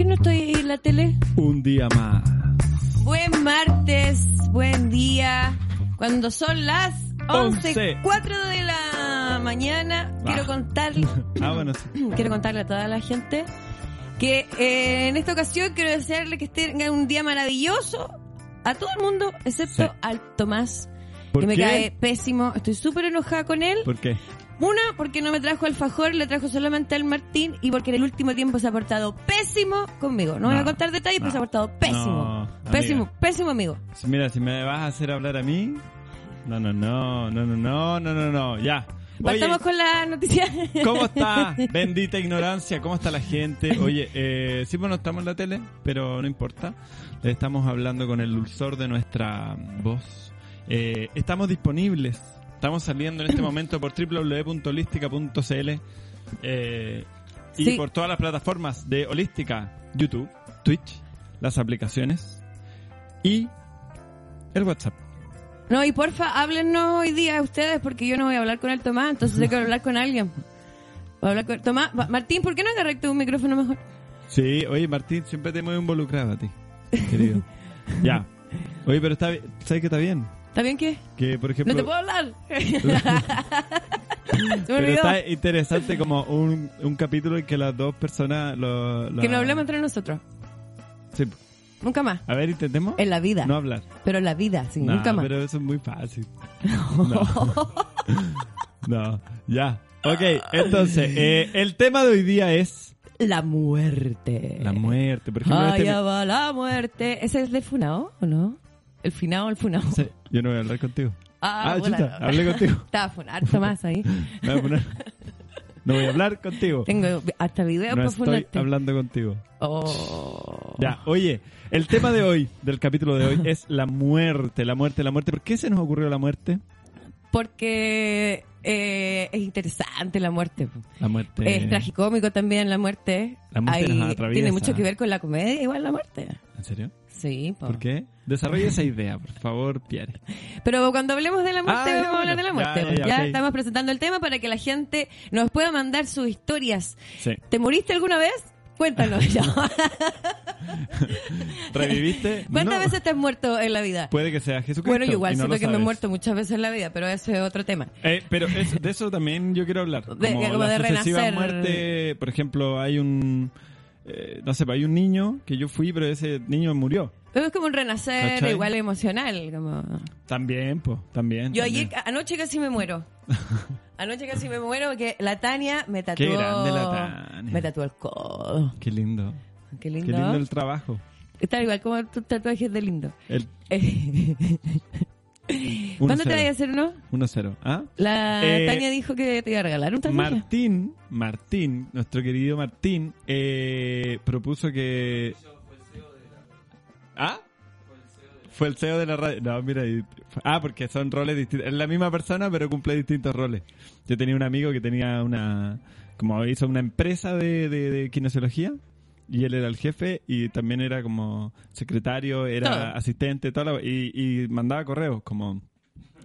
qué no estoy en la tele? Un día más. Buen martes, buen día. Cuando son las 11, Once. 4 de la mañana, quiero contarle, Ah, bueno, sí. quiero contarle a toda la gente que eh, en esta ocasión quiero desearle que tengan un día maravilloso a todo el mundo, excepto Sí. al Tomás, ¿Por que me cae pésimo. Estoy súper enojada con él. ¿Por qué? Una, porque no me trajo alfajor, le trajo solamente al Martín y porque en el último tiempo se ha portado pésimo conmigo. No, voy a No, contar detalles, pero no, se ha portado pésimo. no, pésimo, pésimo amigo. Mira, si me vas a hacer hablar a mí. No, no, no, no, no, no, no, no, no. Ya. Oye, Partamos con la noticia. ¿Cómo está? Bendita ignorancia. ¿Cómo está la gente? Oye, eh, sí, bueno, estamos en la tele, pero no importa. Estamos hablando con el dulzor de nuestra voz. Eh, estamos disponibles. Estamos saliendo en este momento por www.holística.cl eh, y Sí. por todas las plataformas de Holística, YouTube, Twitch, las aplicaciones y el WhatsApp. No, y porfa, háblenos hoy día ustedes porque yo no voy a hablar con el Tomás, entonces tengo que hablar con alguien. Voy a hablar con Tomás, Martín, ¿por qué no agarraste un micrófono mejor? Sí, oye Martín, siempre te hemos involucrado a ti, querido. ya. Oye, pero está ¿sabes que está bien? ¿Está bien qué? Que, por ejemplo, No te puedo hablar. Pero está interesante como un, un capítulo en que las dos personas... Lo, la- Que no hablemos entre nosotros. Sí. Nunca más. A ver, intentemos En la vida. no hablar. Pero en la vida, sí, No, nunca más. pero eso es muy fácil. No. No, ya. Ok, entonces, eh, el tema de hoy día es La muerte. la muerte. Por ejemplo, este- Allá va la muerte. ¿Ese es de Funao o no? El Finao, el Funao. Sí, yo no voy a hablar contigo. Ah, Ah, chuta, hablé contigo. Estaba Funar, Tomás ahí. Me voy a poner- No voy a hablar contigo. Tengo hasta video No para estoy hablando contigo. Oh. Ya, oye, el tema de hoy, del capítulo de hoy, es la muerte, la muerte, la muerte. ¿Por qué se nos ocurrió la muerte? Porque eh, es interesante la muerte. La muerte. Es tragicómico también la muerte. La muerte Ahí nos atraviesa. Tiene mucho que ver con la comedia, igual la muerte. ¿En serio? Sí, po. ¿Por qué? Desarrolla esa idea, por favor, Pierre. Pero cuando hablemos de la muerte, Ah, ya, vamos a hablar de la muerte. Ya, estamos presentando el tema para que la gente nos pueda mandar sus historias. Sí. ¿Te moriste alguna vez? Cuéntanos ya. ¿Reviviste? ¿Cuántas No. veces te has muerto en la vida? Puede que sea Jesucristo. Bueno, yo igual no siento que me he sabes. muerto muchas veces en la vida, pero ese es otro tema. Eh, pero de eso también yo quiero hablar. De- como la de renacer. muerte, por ejemplo, hay un... eh, no sé, hay un niño que yo fui, pero ese niño murió. Es como un renacer ¿Cachai? igual emocional. Como... También, pues, también. Yo también. ayer, anoche casi me muero. Anoche casi me muero porque la Tania me tatuó. Qué grande la Tania. Me tatuó el codo. Qué lindo. Qué lindo. Qué lindo el trabajo. Está igual como tus tatuajes de lindo. El ¿Cuándo 1-0. te vayas a hacer uno? 1-0. ¿Ah? La Eh, Tania dijo que te iba a regalar un tatuaje. Martín, Martín, nuestro querido Martín, eh, propuso que... ¿Ah? Fue el CEO de la radio. No, mira. y- Ah, porque son roles distintos. Es la misma persona, pero cumple distintos roles. Yo tenía un amigo que tenía una... Como hizo una empresa de, de, de kinesiología. Y él era el jefe y también era como secretario, era asistente, toda la- y, y mandaba correos como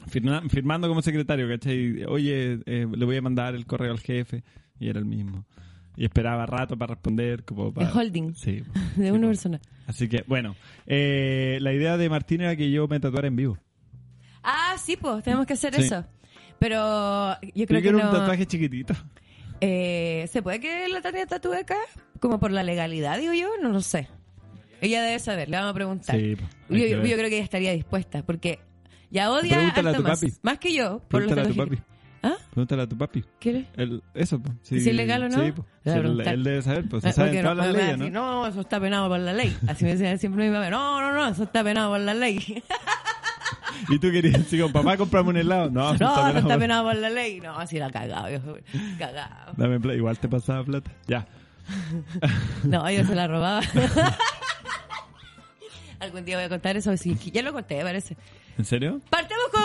firma- firmando como secretario, ¿cachai? Oye, eh, le voy a mandar el correo al jefe y era el mismo. Y esperaba rato para responder, como para... El holding. Sí. de sí, una persona. Así que, bueno, eh, la idea de Martín era que yo me tatuara en vivo. Ah, sí, pues, tenemos que hacer Sí. eso. Pero yo Yo creo que quiero no... un tatuaje chiquitito. Eh, ¿Se puede que la Tania tatúe acá? Como por la legalidad, digo yo, no lo sé. Ella debe saber, le vamos a preguntar. Sí, po, yo, que yo creo que ella estaría dispuesta, porque ya odia a Tomás, más que yo. Por los Pregúntale a tu papi. ¿Ah? Pregúntale a tu papi. ¿Quieres? El, eso, po. ¿Si es legal o no? Sí, Sí, él, debe saber, pues Ah, se todas no, las leyes, ¿no? no, eso está penado por la ley. Así me decía siempre mi mamá, no, no, no, eso está penado por la ley. Y tú querías decir, como, papá, comprame un helado. No, no, penado está penado por la ley. No, así era cagado, viejo. Cagado. Dame plata. Igual te pasaba plata. Ya. No, yo se la robaba. Algún día voy a contar eso, sí, ya lo conté, parece. ¿En serio? Partemos con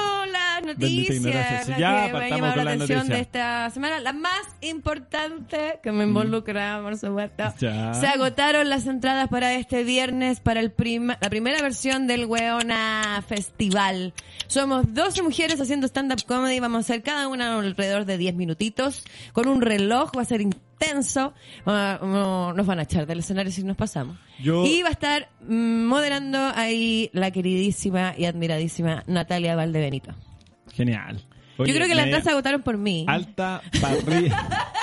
noticias ya que me llamado la atención noticia. de esta semana. La más importante que me involucra, por supuesto. Ya. Se agotaron las entradas para este viernes para el prima- la primera versión del Weona Festival. Somos 12 mujeres haciendo stand-up comedy. Vamos a hacer cada una alrededor de 10 minutitos. Con un reloj, va a ser intenso. Ah, no, nos van a echar del escenario si nos pasamos. Yo- Y va a estar mm, moderando ahí la queridísima y admiradísima Natalia Valdebenito. Genial. Yo Oye, creo que las entradas se agotaron por mí. Alta parrilla.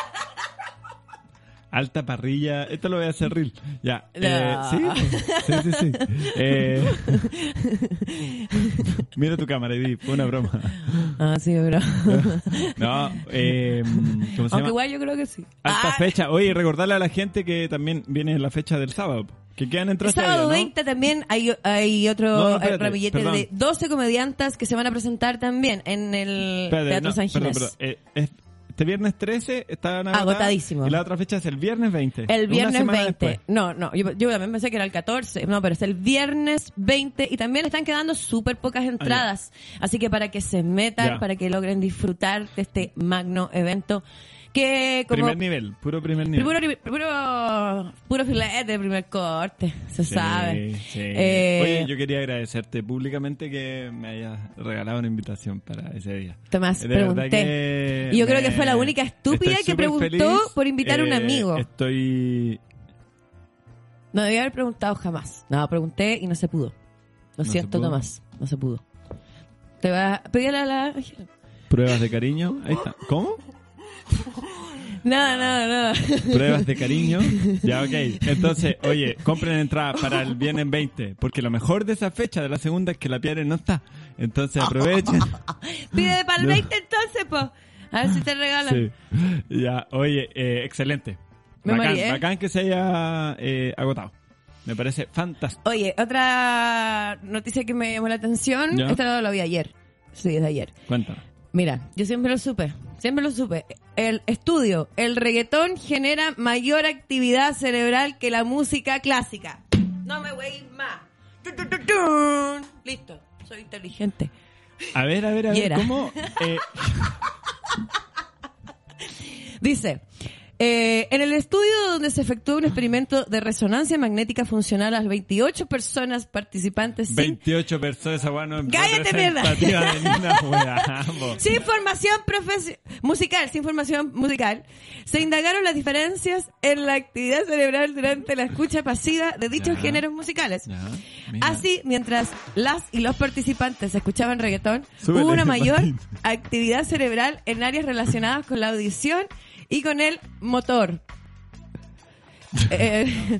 Alta parrilla. Esto lo voy a hacer real. Ya. Eh, No. ¿sí? sí, sí, sí. Eh, mira tu cámara y di, fue una broma. Ah, sí, bro. No, eh, ¿cómo se Aunque llama? igual yo creo que sí. Alta Ah, fecha. Oye, recordarle a la gente que también viene la fecha del sábado. Que quedan El entradas sábado todavía, ¿no? 20 también hay, hay otro No, eh, espérate, ramillete perdón. de 12 comediantas que se van a presentar también en el Espérate, Teatro San perdón, Ginés. perdón. Eh, es- este viernes 13 están agotadas, Agotadísimo. Y la otra fecha es el viernes 20. El viernes semana 20. después. No, no, yo, yo también pensé que era el 14. No, pero es el viernes 20 y también están quedando súper pocas entradas. Así que para que se metan, para que logren disfrutar de este magno evento que como... Primer nivel, puro primer nivel. Puro, puro, puro filete, primer corte, se Sí, sabe. sí. Eh, Oye, yo quería agradecerte públicamente que me hayas regalado una invitación para ese día. Tomás, De pregunté. Y yo creo que fue la única estúpida que preguntó feliz. por invitar a un Eh, amigo. Estoy... No debía haber preguntado jamás. No, pregunté y no se pudo. Lo No siento. Tomás. No se pudo. Te va a pedir a la... Pruebas de cariño. Ahí está. ¿Cómo? No, no, no. Pruebas de cariño. Ya, ok. Entonces, oye, compren entrada para el viernes 20. Porque lo mejor de esa fecha, de la segunda, es que la Pierre no está. Entonces aprovechen. Pide para el No. 20 entonces, po. A ver si te regalan. Sí. Ya, oye, eh, excelente. Me bacán, bacán que se haya eh, agotado. Me parece fantástico. Oye, otra noticia que me llamó la atención. Ya. Esta lo vi ayer. Sí, es de ayer. Cuéntame. Mira, yo siempre lo supe, siempre lo supe. El estudio, el reggaetón genera mayor actividad cerebral que la música clásica. No me voy más. Listo, soy inteligente. A ver, a ver, a ver. ¿cómo? Eh, Dice, eh, en el estudio donde se efectuó un experimento de resonancia magnética funcional a las 28 personas participantes sin 28 personas, esa weá no es ¡Cállate, mierda! Sin formación profesi- musical, sin formación musical, se indagaron las diferencias en la actividad cerebral durante la escucha pasiva de dichos Ya. géneros musicales. Ya. Así, mientras las y los participantes escuchaban reggaetón, Súbele, hubo una mayor actividad cerebral en áreas relacionadas con la audición y con el motor. Eh,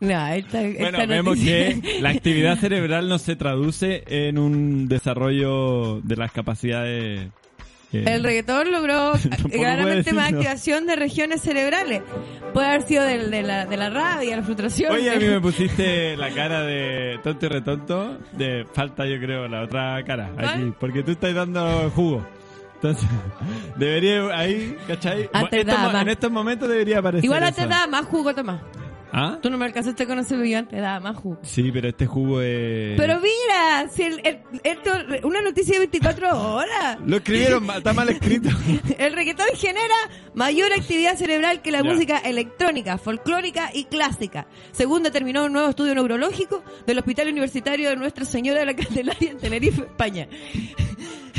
no, esta, esta Bueno, vemos noticia- que la actividad cerebral no se traduce en un desarrollo de las capacidades. eh, El reggaetón logró claramente más activación de regiones cerebrales. Puede haber sido del- de, la, de la rabia, la frustración. Oye, a mí me pusiste la cara de tonto y retonto. De falta, yo creo, la otra cara. Porque tú estás dando jugo. Entonces, debería ahí, ¿cachai? Antes en estos momentos debería aparecer. Igual eso. antes daba más jugo, Tomás. ¿Ah? Tú no me alcanzaste con ese yo antes daba más jugo. Sí, pero este jugo es. Pero mira, si el, el- esto, una noticia de 24 horas. Lo escribieron, está mal escrito. El reggaetón genera mayor actividad cerebral que la música electrónica, folclórica y clásica, según determinó un nuevo estudio neurológico del Hospital Universitario de Nuestra Señora de la Candelaria en Tenerife, España.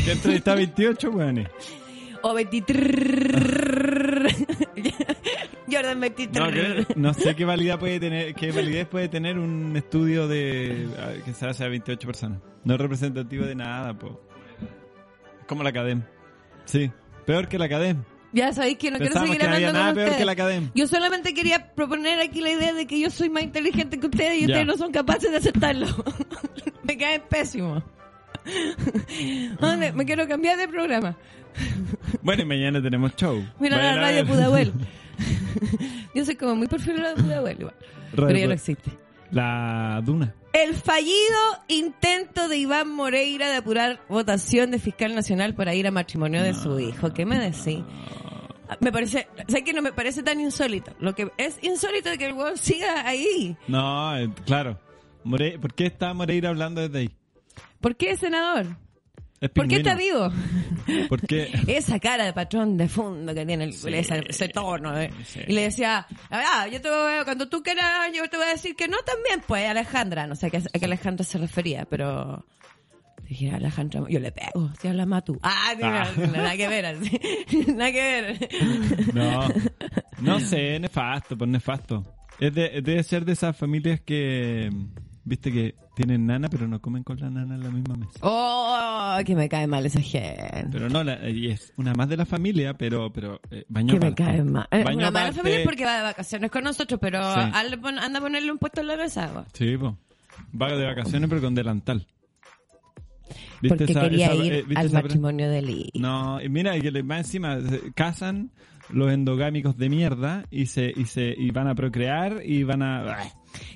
que entrevista 28, weón. O 23. Jordan 23. No, que- no sé qué validez puede tener, qué validez puede tener un estudio de que se hace a 28 personas. No es representativo de nada, po. Es como la Academ. Sí, peor que la Academ. Ya sabéis que no quiero Pensamos seguir que no había hablando nada con peor que la Academ. Yo solamente quería proponer aquí la idea de que yo soy más inteligente que ustedes y Ya. ustedes no son capaces de aceptarlo. Me caen pésimo. ¿Dónde? Me quiero cambiar de programa. Bueno, y mañana tenemos show. Mira Vayan la radio. Pudahuel. Yo soy como muy perfil de Pudahuel igual. Pero ya no existe. La Duna. El fallido intento de Iván Moreira de apurar votación de fiscal nacional para ir a matrimonio de su hijo. ¿Qué me decís? Me parece, sé que no me parece tan insólito. Lo que es insólito es que el huevo siga ahí. No, eh, claro. More- ¿Por qué está Moreira hablando desde ahí? ¿Por qué senador? Es ¿Por qué está vivo? Porque Esa cara de patrón de fondo que tiene el, Sí, ese, ese tono. ¿eh? sí. Y le decía, ah, yo te voy, cuando tú quieras, yo te voy a decir que no también, pues, Alejandra. No sé a qué, a qué Alejandra se refería, pero... Dije, Alejandra, yo le pego, si habla más tú. Ah, mira, Ah. nada que ver, así. nada que ver. No, no sé, nefasto, pues nefasto. Es de, debe ser de esas familias que, viste, que tienen nana, pero no comen con la nana en la misma mesa. Oh, que me cae mal esa gente. Pero no, la- y es una más de la familia, pero, pero eh, baño Que me cae mal. Baño Una mala aparte- familia es porque va de vacaciones con nosotros, pero Sí. al- pon- anda a ponerle un puesto en la mesa. po. Sí, pues. Va de vacaciones, pero con delantal. Porque esa- quería esa- ir eh, ¿viste al matrimonio de Lee. No, y mira, y que le- más encima se casan los endogámicos de mierda y se y se y van a procrear y van a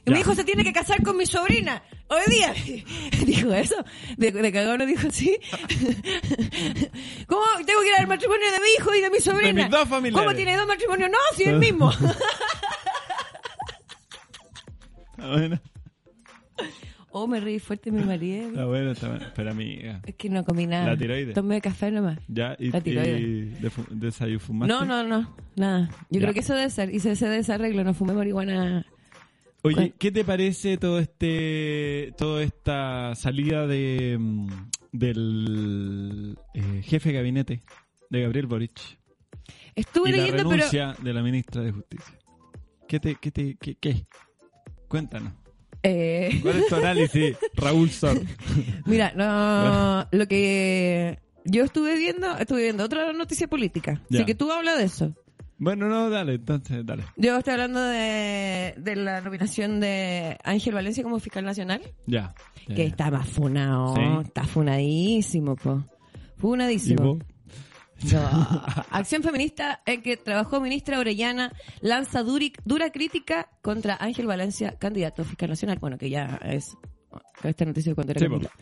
Y mi hijo se tiene que casar con mi sobrina. Hoy día. Dijo eso. De, de cagón dijo así. ¿Cómo tengo que ir al matrimonio de mi hijo y de mi sobrina? mis dos familiares. ¿Cómo tiene dos matrimonios? No, si es el mismo. Bueno, oh, me reí fuerte mi marido. está bueno, está bueno. Pero amiga, Es que no comí nada. La tiroides. Tomé café nomás. ya y, La tiroides. y desayuno. No, no, no. Nada. Yo Ya. creo que eso debe ser. Hice ese desarreglo. No fumé marihuana. Oye, ¿Cuál? ¿qué te parece todo este toda esta salida de mm, del eh, jefe de gabinete de Gabriel Boric Estuve y la leyendo, pero. renuncia de la ministra de Justicia? ¿Qué te qué te qué, qué? Cuéntanos. Eh, ¿Cuál es tu análisis, Raúl Sor? Mira, no, lo que yo estuve viendo, estuve viendo otra noticia política. Ya. Así que tú hablas de eso. Bueno, no, dale, entonces, dale. Yo estoy hablando de, de la nominación de Ángel Valencia como fiscal nacional, Ya. ya, que ya. está más funado, Sí. está funadísimo, po. ¿Y Funadísimo. No. Acción Feminista en que trabajó ministra Orellana lanza duri- dura crítica contra Ángel Valencia, candidato a fiscal nacional. Bueno, que ya es esta noticia de cuando era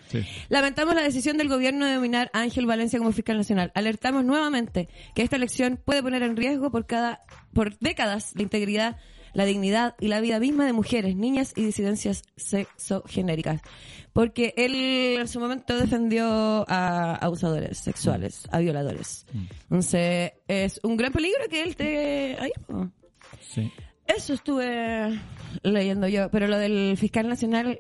Sí, sí. Lamentamos la decisión del gobierno de nominar a Ángel Valencia como fiscal nacional. Alertamos nuevamente que esta elección puede poner en riesgo por cada por décadas la integridad, la dignidad y la vida misma de mujeres, niñas y disidencias sexogenéricas. Porque él en su momento defendió a abusadores sexuales, a violadores. Entonces, es un gran peligro que él te... Ay. Sí. Eso estuve leyendo yo, pero lo del fiscal nacional,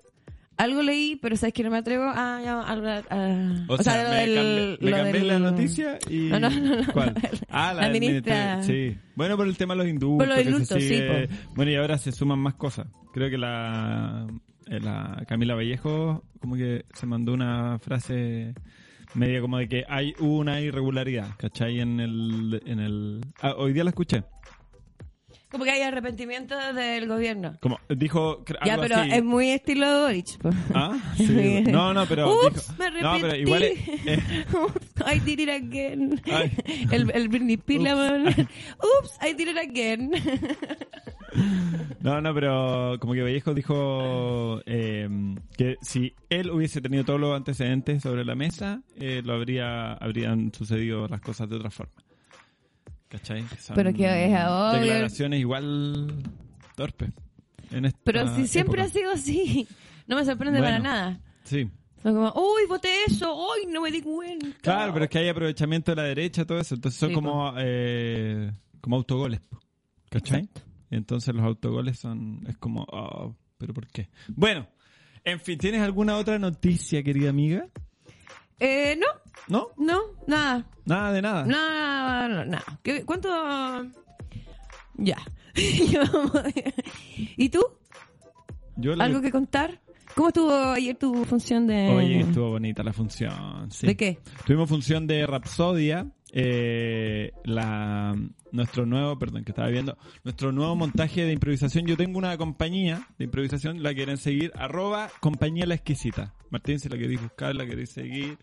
algo leí, pero sabes que no me atrevo a, hablar. a- O, sea, lo me, del- cambié, me lo cambié del- la noticia y... No, no, no, no. ¿Cuál? Ah, la, La ministra- Sí. Bueno, por el tema de los indultos. Por los indultos, sí, sigue- Bueno, y ahora se suman más cosas. Creo que la, eh, la Camila Vallejo como que se mandó una frase media como de que hay una irregularidad, ¿cachai? En el... En el ah, hoy día la escuché. Como que hay arrepentimiento del gobierno. Como dijo... cre- Ya, algo pero así. es muy estilo Boric. po. Ah, sí. No, no, pero... Ups, dijo- me arrepentí. No, pero igual... es- eh, Ups, I did it again. Ay. El, el Britney Spears. Ups. Ups, I did it again. No, no, pero como que Vallejo dijo eh, que si él hubiese tenido todos los antecedentes sobre la mesa, eh, lo habría habrían sucedido las cosas de otra forma. ¿Cachai? son Pero que es. Declaraciones igual torpes. en esta Pero si siempre época. ha sido así. No me sorprende Bueno. para nada. Sí. Son como, uy, voté eso, uy, no me di cuenta. Claro, pero es que hay aprovechamiento de la derecha, todo eso. Entonces son Sí, como, eh, como autogoles. ¿Cachai? Entonces los autogoles son, es como, oh, pero ¿por qué? Bueno, en fin, ¿tienes alguna otra noticia, querida amiga? Eh, no, ¿No? no, nada. Nada de nada. Nada, no, nada. ¿Qué- ¿Cuánto? Ya. ¿Y tú? Yo la- ¿Algo que contar? ¿Cómo estuvo ayer tu función de...? Oye, estuvo bonita la función. sí. ¿De qué? Tuvimos función de Rapsodia, eh, la, nuestro nuevo, perdón, que estaba viendo, nuestro nuevo montaje de improvisación. Yo tengo una compañía de improvisación, la quieren seguir, arroba compañía la exquisita. Martín, si la queréis buscar, la queréis seguir,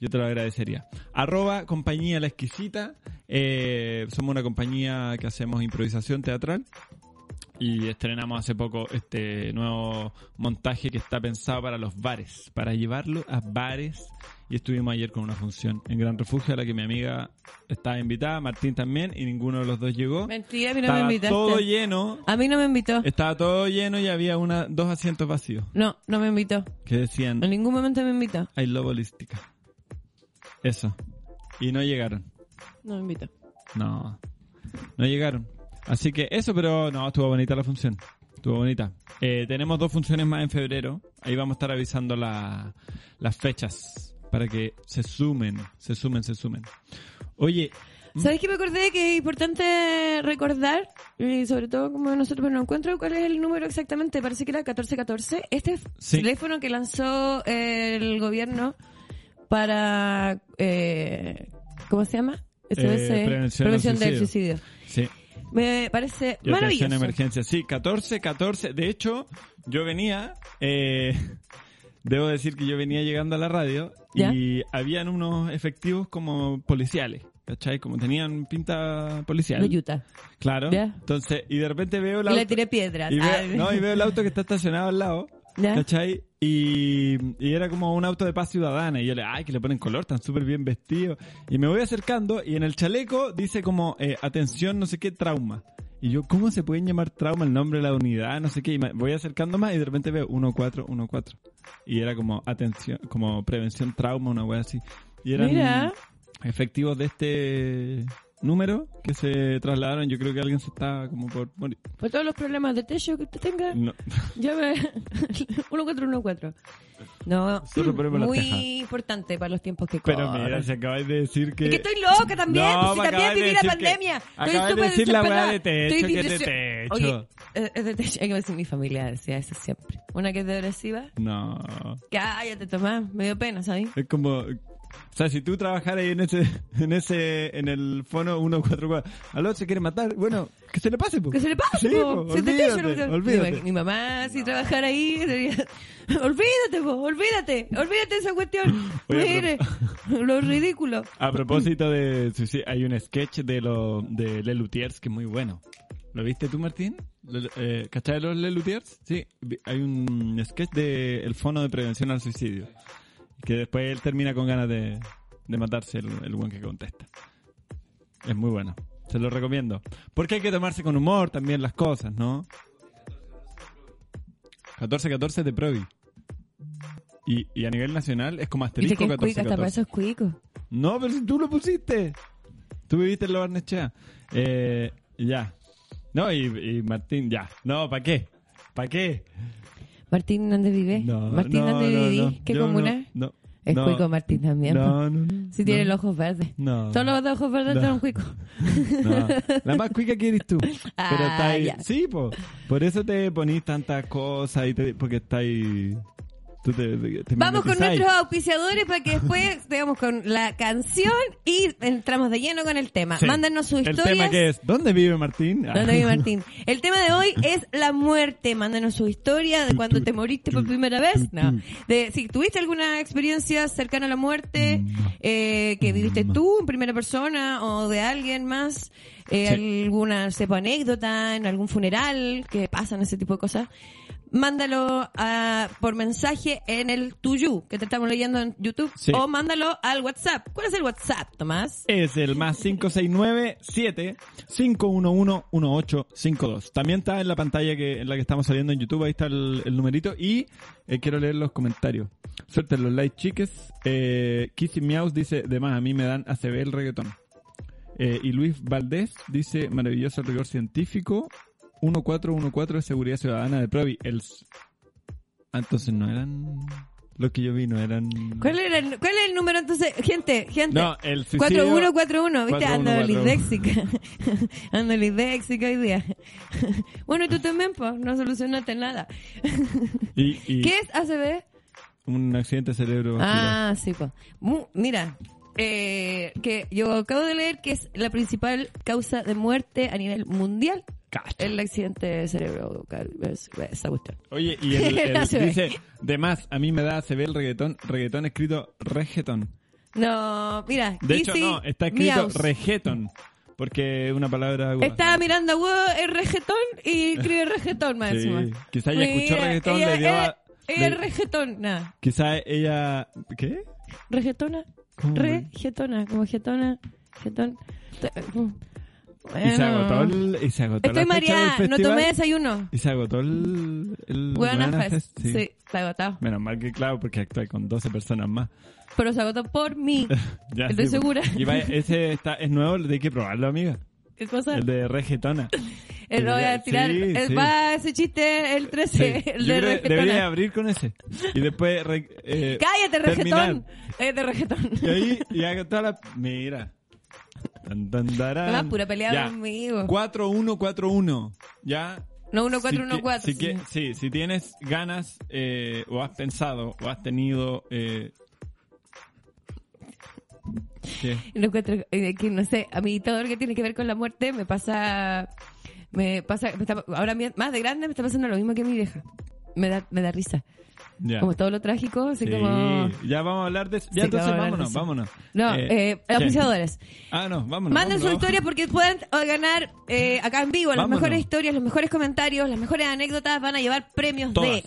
yo te lo agradecería. Arroba compañía la exquisita, eh, somos una compañía que hacemos improvisación teatral. Y estrenamos hace poco este nuevo montaje que está pensado para los bares, para llevarlo a bares. Y estuvimos ayer con una función en Gran Refugio a la que mi amiga estaba invitada, Martín también, y ninguno de los dos llegó. Mentira, a mí no Estaba me invitaste. todo lleno, A mí no me invitó. estaba todo lleno y había una, dos asientos vacíos No, no me invitó. que decían En ningún momento me invitó. I love holística. Eso. Y no llegaron. No me invitó. No, no llegaron. Así que eso, pero no, estuvo bonita la función. Estuvo bonita. Eh, tenemos dos funciones más en febrero. Ahí vamos a estar avisando la- las fechas para que se sumen, se sumen, se sumen. Oye, ¿Sabes qué me acordé que es importante recordar? Y sobre todo como nosotros no encuentro cuál es el número exactamente, parece que era 1414. Este Sí. teléfono que lanzó el gobierno para, eh, ¿cómo se llama? SOS, Eh, prevención al del suicidio. sí. Me parece Y maravilloso. emergencia. Sí, 14, 14. De hecho, yo venía, eh, debo decir que yo venía llegando a la radio ¿Ya? y habían unos efectivos como policiales. ¿Cachai? Como tenían pinta policial. De Utah. Claro. ¿Ya? Entonces, y de repente veo el Y auto. le tiré piedras. y veo- no, y veo el auto que está estacionado al lado. ¿Ya? ¿Cachai? Y, y era como un auto de paz ciudadana. Y yo le, ay, que le ponen color, están súper bien vestidos. Y me voy acercando y en el chaleco dice como, eh, atención, no sé qué, trauma. Y yo, ¿cómo se pueden llamar trauma el nombre de la unidad? No sé qué. Y me voy acercando más y de repente veo 1414. Y era como atención, como prevención trauma, una wea así. Y eran Mira. efectivos de este número que se trasladaron. Yo creo que alguien se está como por morir. Por todos los problemas de techo que usted tenga, No. llame 1414. No, muy importante para los tiempos que Pero corren. mira, si acabáis de decir que... Es que estoy loca también, No, pues si también viví la pandemia. Acabas de decir la weá de techo, que es de techo. Oye, es es de techo. Hay que decir mi familia decía eso siempre. Una que es depresiva. No. Cállate, Tomás. Me dio pena, ¿sabes? Es como... O sea, si tú trabajaras ahí en ese, en ese, en el fono 144, al otro se quiere matar, bueno, que se le pase, po. Que se le pase, Sí, po. de techo, olvídate, no- olvídate. Mi, mi mamá, si trabajara ahí, sería... Olvídate, po, olvídate. Olvídate de esa cuestión. Oye, Mire, lo ridículo. A propósito de suicidio, hay un sketch de lo de Le Luthiers que es muy bueno. ¿Lo viste tú, Martín? Eh, ¿Cachai los Le Luthiers? Sí, hay un sketch de el Fono de Prevención al Suicidio. Que después él termina con ganas de, de matarse el, el buen que contesta. Es muy bueno. Se lo recomiendo. Porque hay que tomarse con humor también las cosas, ¿no? 14-14 de Provi. Y, y a nivel nacional es como asterisco que es cuica, hasta para 14-14. eso es cuico. No, pero si tú lo pusiste. Tú viviste en la Barnechea. Eh, ya. No, y, y Martín, ya. No, ¿para qué? ¿Para qué? Martín, ¿dónde vive? No, Martín, no, ¿dónde no, viví? no. ¿Qué Yo comuna? No, Es cuico Martín también. No, no. Si tiene los ojos verdes. No. Todos los ojos verdes son cuicos. no. La más cuica que eres tú. Ah, Pero está ahí. ya. Sí, po. Por eso te ponís tantas cosas y te, porque está ahí. Tú te, te Vamos con nuestros auspiciadores para que después veamos con la canción y entramos de lleno con el tema. Sí. Mándanos sus El historias. tema que es, ¿dónde vive Martín? Ah. ¿Dónde vive Martín? El tema de hoy es la muerte. Mándanos su historia de cuando te moriste por primera vez. No. De si tuviste alguna experiencia cercana a la muerte, eh, que viviste tú en primera persona o de alguien más, eh, Sí. alguna sepa anécdota en algún funeral, que pasan ese tipo de cosas. Mándalo a- por mensaje en el tuyo que te estamos leyendo en YouTube Sí. o mándalo al WhatsApp. ¿Cuál es el WhatsApp, Tomás? Es el más 569-7-511-1852. También está en la pantalla que, en la que estamos saliendo en YouTube, ahí está el, el numerito. Y eh, quiero leer los comentarios. Suelten los likes, chiques. Eh, Kissy Meows dice, de más, a mí me dan ACB el reggaetón. Eh, y Luis Valdés dice, maravilloso rigor científico. 1414 de seguridad ciudadana de Provi. El... Ah, entonces no eran los que yo vi, no eran... ¿Cuál, era el, ¿Cuál es el número entonces? Gente, gente. No, el suicidio... 4141, ¿viste? Ando 4141. lisdéxica. Ando lisdéxica hoy día. bueno, y tú también, pues, no solucionaste nada. Y, y ¿Qué es ACB? un accidente cerebro. Ah, sí, pues. Mira, eh, que yo acabo de leer que es la principal causa de muerte a nivel mundial. Cacha. El accidente de cerebro. es- Esa cuestión. Oye, y el, dice, de más, a mí me da, se ve el reggaetón, reggaetón escrito reggaetón. No, mira. De hecho, no, está escrito Meows. reggaetón. porque es una palabra... Estaba mirando a huevo el reggaetón y escribe reggaetón más Sí, encima. quizá ella escuchó Mira, reggaetón, ella- le dio a- ella- Ella le- nada. Quizá ella... ¿Qué? ¿Reggaetona? ¿Cómo? Reggaetona, como getona, getón. Y se agotó el... Y se agotó Estoy mareada, no tomé desayuno. Y se agotó el... el Buena Buena Fest. Fest, Sí, está agotado. Menos mal que claro, porque actúa con 12 personas más. Pero se agotó por mí. Ya, Estoy sí, segura. Y vaya, ese está, es nuevo, hay que probarlo, amiga. ¿Qué cosa? El de reggaetona. Eh, lo voy a tirar. Sí, el, sí. Va ese chiste el 13, Sí. el de creo debería abrir con ese. Y después... re- eh, Cállate, terminar. reggaetón. Cállate, reggaetón. Y ahí, y haga toda la... Mira. Tan, tan. Nomás pura pelea Ya. conmigo. 4-1-4-1. Ya. No, 1 Si 4 1 ti- 4 Si, sí, si tienes ganas eh, o has pensado o has tenido... Eh, ¿qué? Lo encuentro, eh, que no sé, a mí todo lo que tiene que ver con la muerte me pasa, me pasa, me está- ahora más de grande me está pasando lo mismo que mi vieja. Me da, me da risa. Como todo lo trágico, así Sí, como... ya vamos a hablar de eso. Ya, entonces vámonos, eso. vámonos. No, eh, auspiciadores. Ah, no, vámonos. Manden su historia porque pueden eh, ganar eh, acá en vivo las Vámonos. mejores historias, los mejores comentarios, las mejores anécdotas. Van a llevar premios Todas. de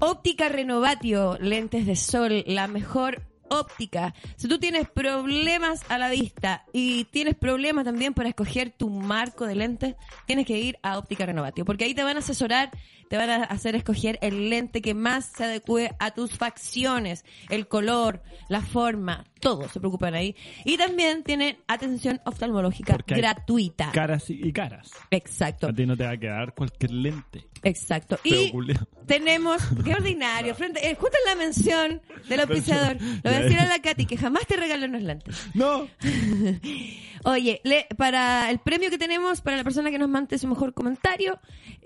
Óptica Renovatio, lentes de sol, la mejor óptica. Si tú tienes problemas a la vista y tienes problemas también para escoger tu marco de lentes, tienes que ir a Óptica Renovatio porque ahí te van a asesorar, te van a hacer escoger el lente que más se adecue a tus facciones, el color, la forma, todo se preocupan ahí. Y también tienen atención oftalmológica Porque hay gratuita. Caras y, caras. Exacto, A ti no te va a quedar cualquier lente. exacto. Pero Y tenemos, qué ordinario, frente, eh, justo en la mención del auspiciador, le voy a decir a la Katy que jamás te regalen unos lentes. No. Oye, le- para el premio que tenemos, para la persona que nos mande su mejor comentario,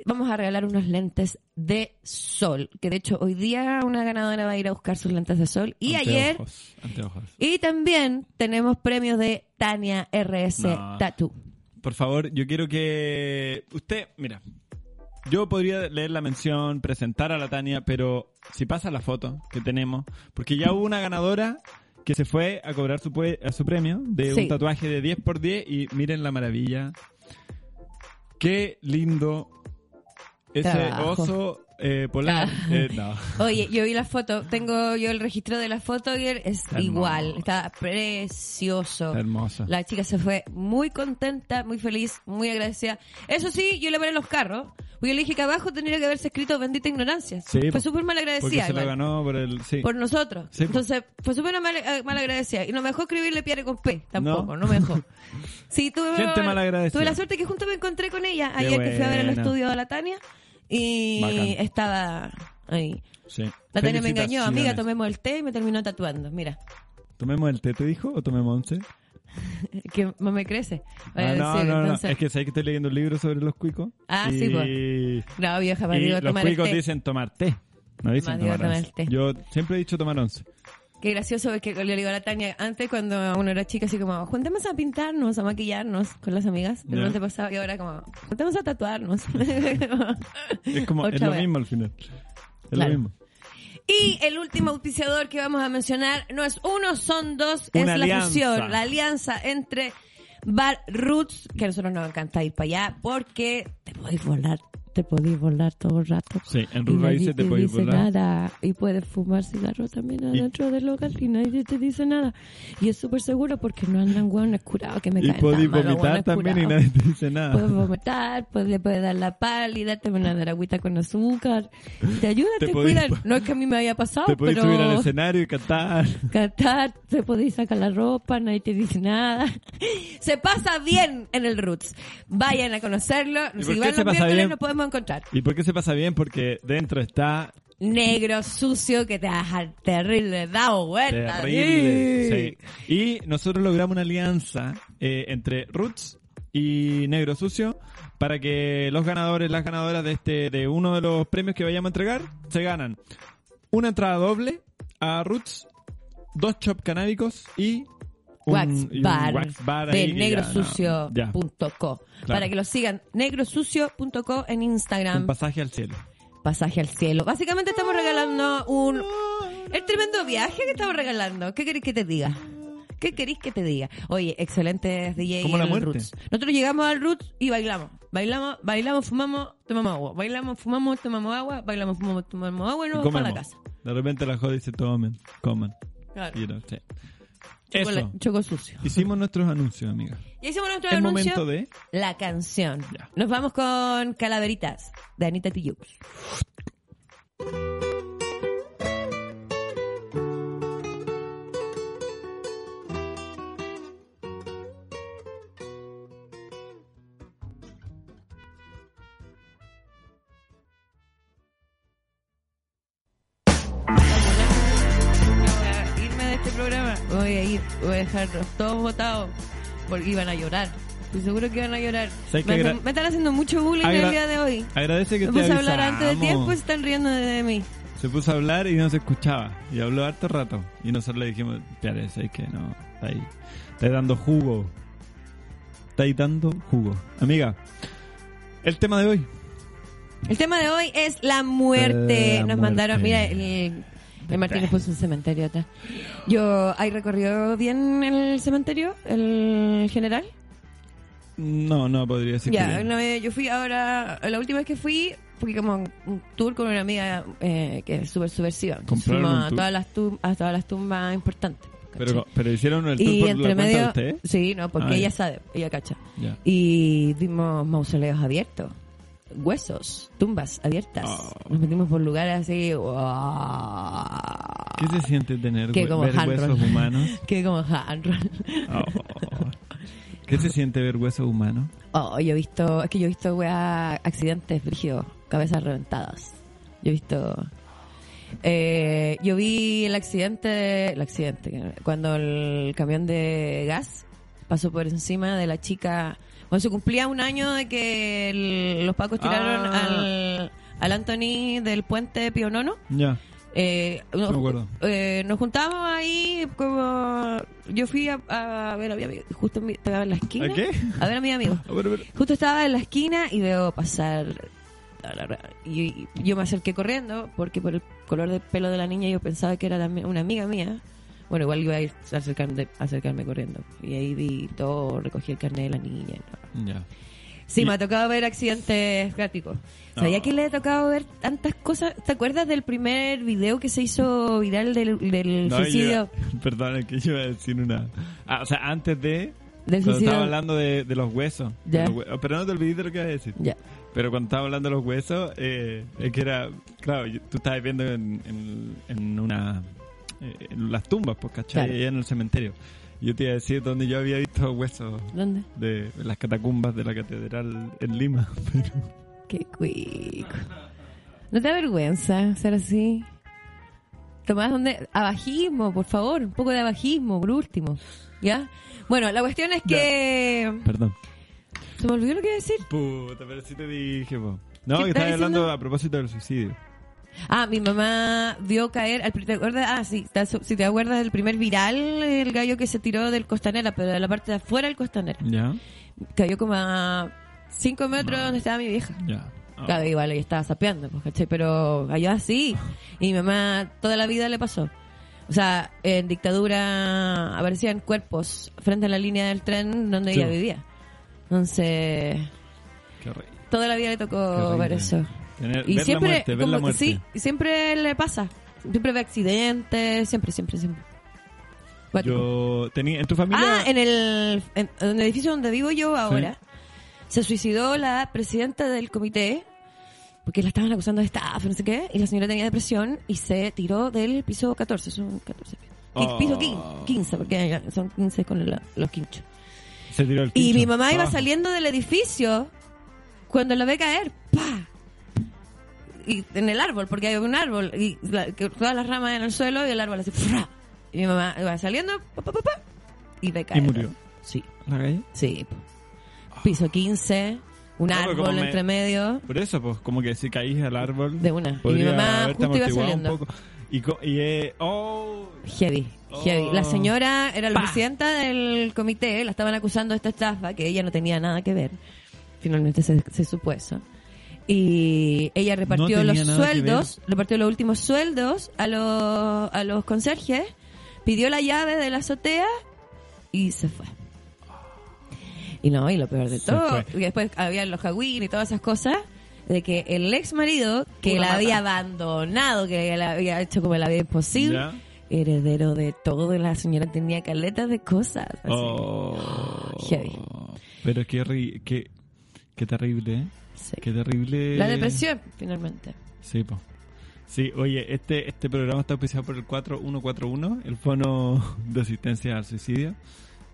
vamos a regalar unos lentes de sol. Que de hecho hoy día una ganadora va a ir a buscar sus lentes de sol. Y ayer, Anteojos, y también tenemos premios de Tania RS No. Tattoo. Por favor, yo quiero que usted, mira, yo podría leer la mención, presentar a la Tania, pero si pasa la foto que tenemos, porque ya hubo una ganadora que se fue a cobrar su, a su premio de Sí. un tatuaje de 10 por 10 y miren la maravilla. Qué lindo ese Trabajo. oso eh, polar. Ah. Eh, no. Oye, yo vi la foto, tengo yo el registro de la foto y es Hermoso. igual, está precioso. Hermoso. La chica se fue muy contenta, muy feliz, muy agradecida. Eso sí, yo le paré los carros. Porque yo le dije que abajo tendría que haberse escrito bendita ignorancia. Sí, fue súper mal agradecida. se lo ganó por el... Sí. Por nosotros. Sí. Entonces, fue súper mal, eh, mal agradecida. Y no me dejó escribirle Pierre con P. Tampoco, no, me dejó. Sí, tuve, Gente malagradecida. tuve la suerte que junto me encontré con ella ayer que fui a ver el estudio de la Tania. Y Bacán. estaba ahí. sí. La Tania me engañó, amiga, tomemos el té y me terminó tatuando. Mira, ¿Tomemos el té, te dijo? ¿O tomemos once? que más me crece. Voy a Ah, no, decir, no, no. entonces- Es que sé que estoy leyendo un libro sobre los cuicos. Ah, y... sí, pues. No, vieja, me Y digo los tomar el cuicos té. dicen tomar té. No dicen tomar tomar el té. Yo siempre he dicho tomar once. Qué gracioso es que le digo a la Tania, antes cuando uno era chica, así como, juntemos a pintarnos, a maquillarnos con las amigas, Ya. el antepasado, y ahora como, juntemos a tatuarnos. Es como, es lo vez. mismo al final. Es Claro. lo mismo. Y el último auspiciador que vamos a mencionar no es uno, son dos, Una es la alianza. fusión, la alianza entre Bar Roots, que a nosotros nos encanta ir para allá, porque te podéis volar, te podéis volar todo el rato. Sí, en Y nadie te podéis dice volar. nada. Y puedes fumar cigarros también Y- adentro del local y nadie te dice nada. Y es súper seguro porque no andan hueones curados que me Y caen podéis mal los vomitar también y nadie te dice nada. Puedes vomitar, puedes, le puedes dar la pálida, te van a dar agüita con azúcar. Te ayudan, Te te, podéis- cuidan. No es que a mí me haya pasado, Te podéis pero subir al escenario y cantar. cantar, te podéis sacar la ropa, nadie te dice nada. Se pasa bien en el Roots. Vayan a conocerlo. ¿Y Si van los miércoles bien? Encontrar. ¿Y por qué se pasa bien? Porque dentro está Negro, sucio, que te va a dejar terrible, dado vuelta. terrible. Sí. Y nosotros logramos una alianza eh, entre Roots y Negro Sucio para que los ganadores, las ganadoras de este de uno de los premios que vayamos a entregar se ganan una entrada doble a Roots, dos chop canábicos y un, Wax y un Bar, wax bar de negrosucio.co ya. para que lo sigan negrosucio.co en un Instagram pasaje al cielo. pasaje al cielo básicamente estamos regalando un el tremendo viaje que estamos regalando ¿qué querés que te diga? ¿Qué queréis que te diga? Oye, excelentes DJ Como la muerte. Roots. Nosotros llegamos al Roots y bailamos. Bailamos, bailamos, fumamos, tomamos agua. Bailamos, fumamos, tomamos agua. Bailamos, fumamos, tomamos agua y nos vamos para la casa. De repente la joda dice tomen, coman. Claro. Y no, sí. Eso. Choco sucio. Hicimos nuestros anuncios, amiga. Y hicimos nuestro Es anuncio. momento de... La canción. Ya. Nos vamos con Calaveritas de Anita Tijoux. Programa. Voy a ir, voy a dejarlos todos votados porque iban a llorar. Estoy seguro que iban a llorar. ¿Sabes Me, agra- están haciendo mucho bullying Agra- el día de hoy. Agradece que Me te puse a hablar antes de tiempo y se están riendo de mí. Se puso a hablar y no se escuchaba. Y habló harto rato. Y nosotros le dijimos, espérate, es que no, está ahí. Está ahí dando jugo. Está ahí dando jugo. Amiga, el tema de hoy. El tema de hoy es la muerte. La Nos muerte. mandaron, mira, el, el Martín nos puso un cementerio atrás. Yo, ¿hay recorrido bien el cementerio? ¿El general? No, no podría decir Ya, que vez yo fui ahora, la última vez que fui, fui como un tour con una amiga eh, que es súper subversiva. Entonces ¿Compraron fuimos a todas, las a todas las tumbas importantes. pero, pero hicieron el tour y por la entre cuenta de medio, usted. sí, no, porque Ah, ella ya. sabe, ella cacha. Ya. Y vimos mausoleos abiertos, huesos, tumbas abiertas. Oh. Nos metimos por lugares así. ¿Qué se siente tener Que hue- como ver hand huesos roll. humanos? Que como hand roll. Oh. ¿Qué se siente ver huesos humanos? Oh, yo he visto, es que yo he visto weá, accidentes brígidos, cabezas reventadas. Yo he visto. Eh, yo vi el accidente, el accidente, cuando el camión de gas pasó por encima de la chica. Cuando se cumplía un año de que el- los pacos tiraron Ah. al, al Anthony del puente Pío Nono. Ya. Eh, nos, me acuerdo. eh, nos juntábamos ahí como yo fui a, a ver a mi amigo justo en mi- estaba en la esquina ¿A qué? a ver a mi amigo A ver, a ver. Justo estaba en la esquina y veo pasar. Y yo me acerqué corriendo porque por el color de pelo de la niña yo pensaba que era una amiga mía. Bueno, igual iba a acercarme, acercarme corriendo. Y ahí vi todo, recogí el carnet de la niña. ¿no? Ya. Sí, Y- me ha tocado ver accidentes gráficos. ¿Sabía Oh. que le ha tocado ver tantas cosas? ¿Te acuerdas del primer video que se hizo viral del, del No, suicidio? yo- perdón, es que yo iba a decir una. Ah, o sea, antes de. Del Cuando suicidio. estaba hablando de, de los huesos. Ya. los Pero no te olvides de lo que iba a decir. Ya. Pero cuando estaba hablando de los huesos, eh, es que era. Claro, tú estabas viendo en, en, en una. En las tumbas, pues, ¿cachai? Claro. Allá en el cementerio. Yo te iba a decir donde yo había visto huesos ¿Dónde? de las catacumbas de la catedral en Lima. Pero Qué cuico. ¿No te da vergüenza ser así? Tomás, ¿dónde? Abajismo, por favor. Un poco de abajismo, por último. ¿Ya? Bueno, la cuestión es que... Perdón. Se me olvidó lo que iba a decir. Puta, pero sí te dije, po. No, ¿Qué que estás estaba hablando a propósito del suicidio. Ah, mi mamá vio caer... al- ¿Te acuerdas? Ah, sí. te- Si te acuerdas del primer viral, el gallo que se tiró del Costanera, pero de la parte de afuera del Costanera. ¿Ya? Cayó como a 5 metros donde estaba mi vieja. Ya. Ah. Claro, igual ella estaba sapeando, pues, ¿cachai? Pero allá sí. Y mi mamá toda la vida le pasó. O sea, en dictadura aparecían cuerpos frente a la línea del tren donde Sí. ella vivía. Entonces, Qué toda la vida le tocó ver eso. Tener- Y ver siempre, la muerte, ver como la muerte. sí, siempre le pasa. Siempre ve accidentes, siempre, siempre, siempre. Yo tenía en tu familia. Ah, en el, en, en el edificio donde vivo yo ahora, se suicidó la presidenta del comité, porque la estaban acusando de estafa, no sé qué, y la señora tenía depresión y se tiró del piso 14, son 14 pisos. Oh. Piso 15, 15, porque son 15 con la- los quinchos. se tiró el Y quincho. mi mamá iba saliendo del edificio cuando la ve caer, ¡pa! Y en el árbol, porque hay un árbol, y la- que todas las ramas en el suelo y el árbol así, ¡fra! Y mi mamá iba saliendo, pa, pa, pa, pa, y ve caer. murió? Sí, ¿La calle? sí. Piso 15, un árbol me- entre medio, Por eso, pues, como que si caís al árbol. de una. Y mi mamá justo iba un saliendo. poco. Y, co- y eh, oh, Heavy, heavy. Oh. La señora era la presidenta del comité, la estaban acusando de esta estafa, que ella no tenía nada que ver. Finalmente se, se supo eso. Y ella repartió los sueldos, repartió los últimos sueldos a los, a los conserjes, pidió la llave de la azotea y se fue. Y no, y lo peor de Se todo, fue. y después había los Hawin y todas esas cosas, de que el ex marido, que la había abandonado, que la había hecho como la vida imposible, Ya. heredero de todo, la señora tenía caletas de cosas. así. Oh. Heavy. Pero qué, qué, qué terrible, ¿eh? Sí. Qué terrible. La depresión, finalmente. Sí, po. Sí, oye, este, este programa está auspiciado por el 4141, el fono de asistencia al suicidio.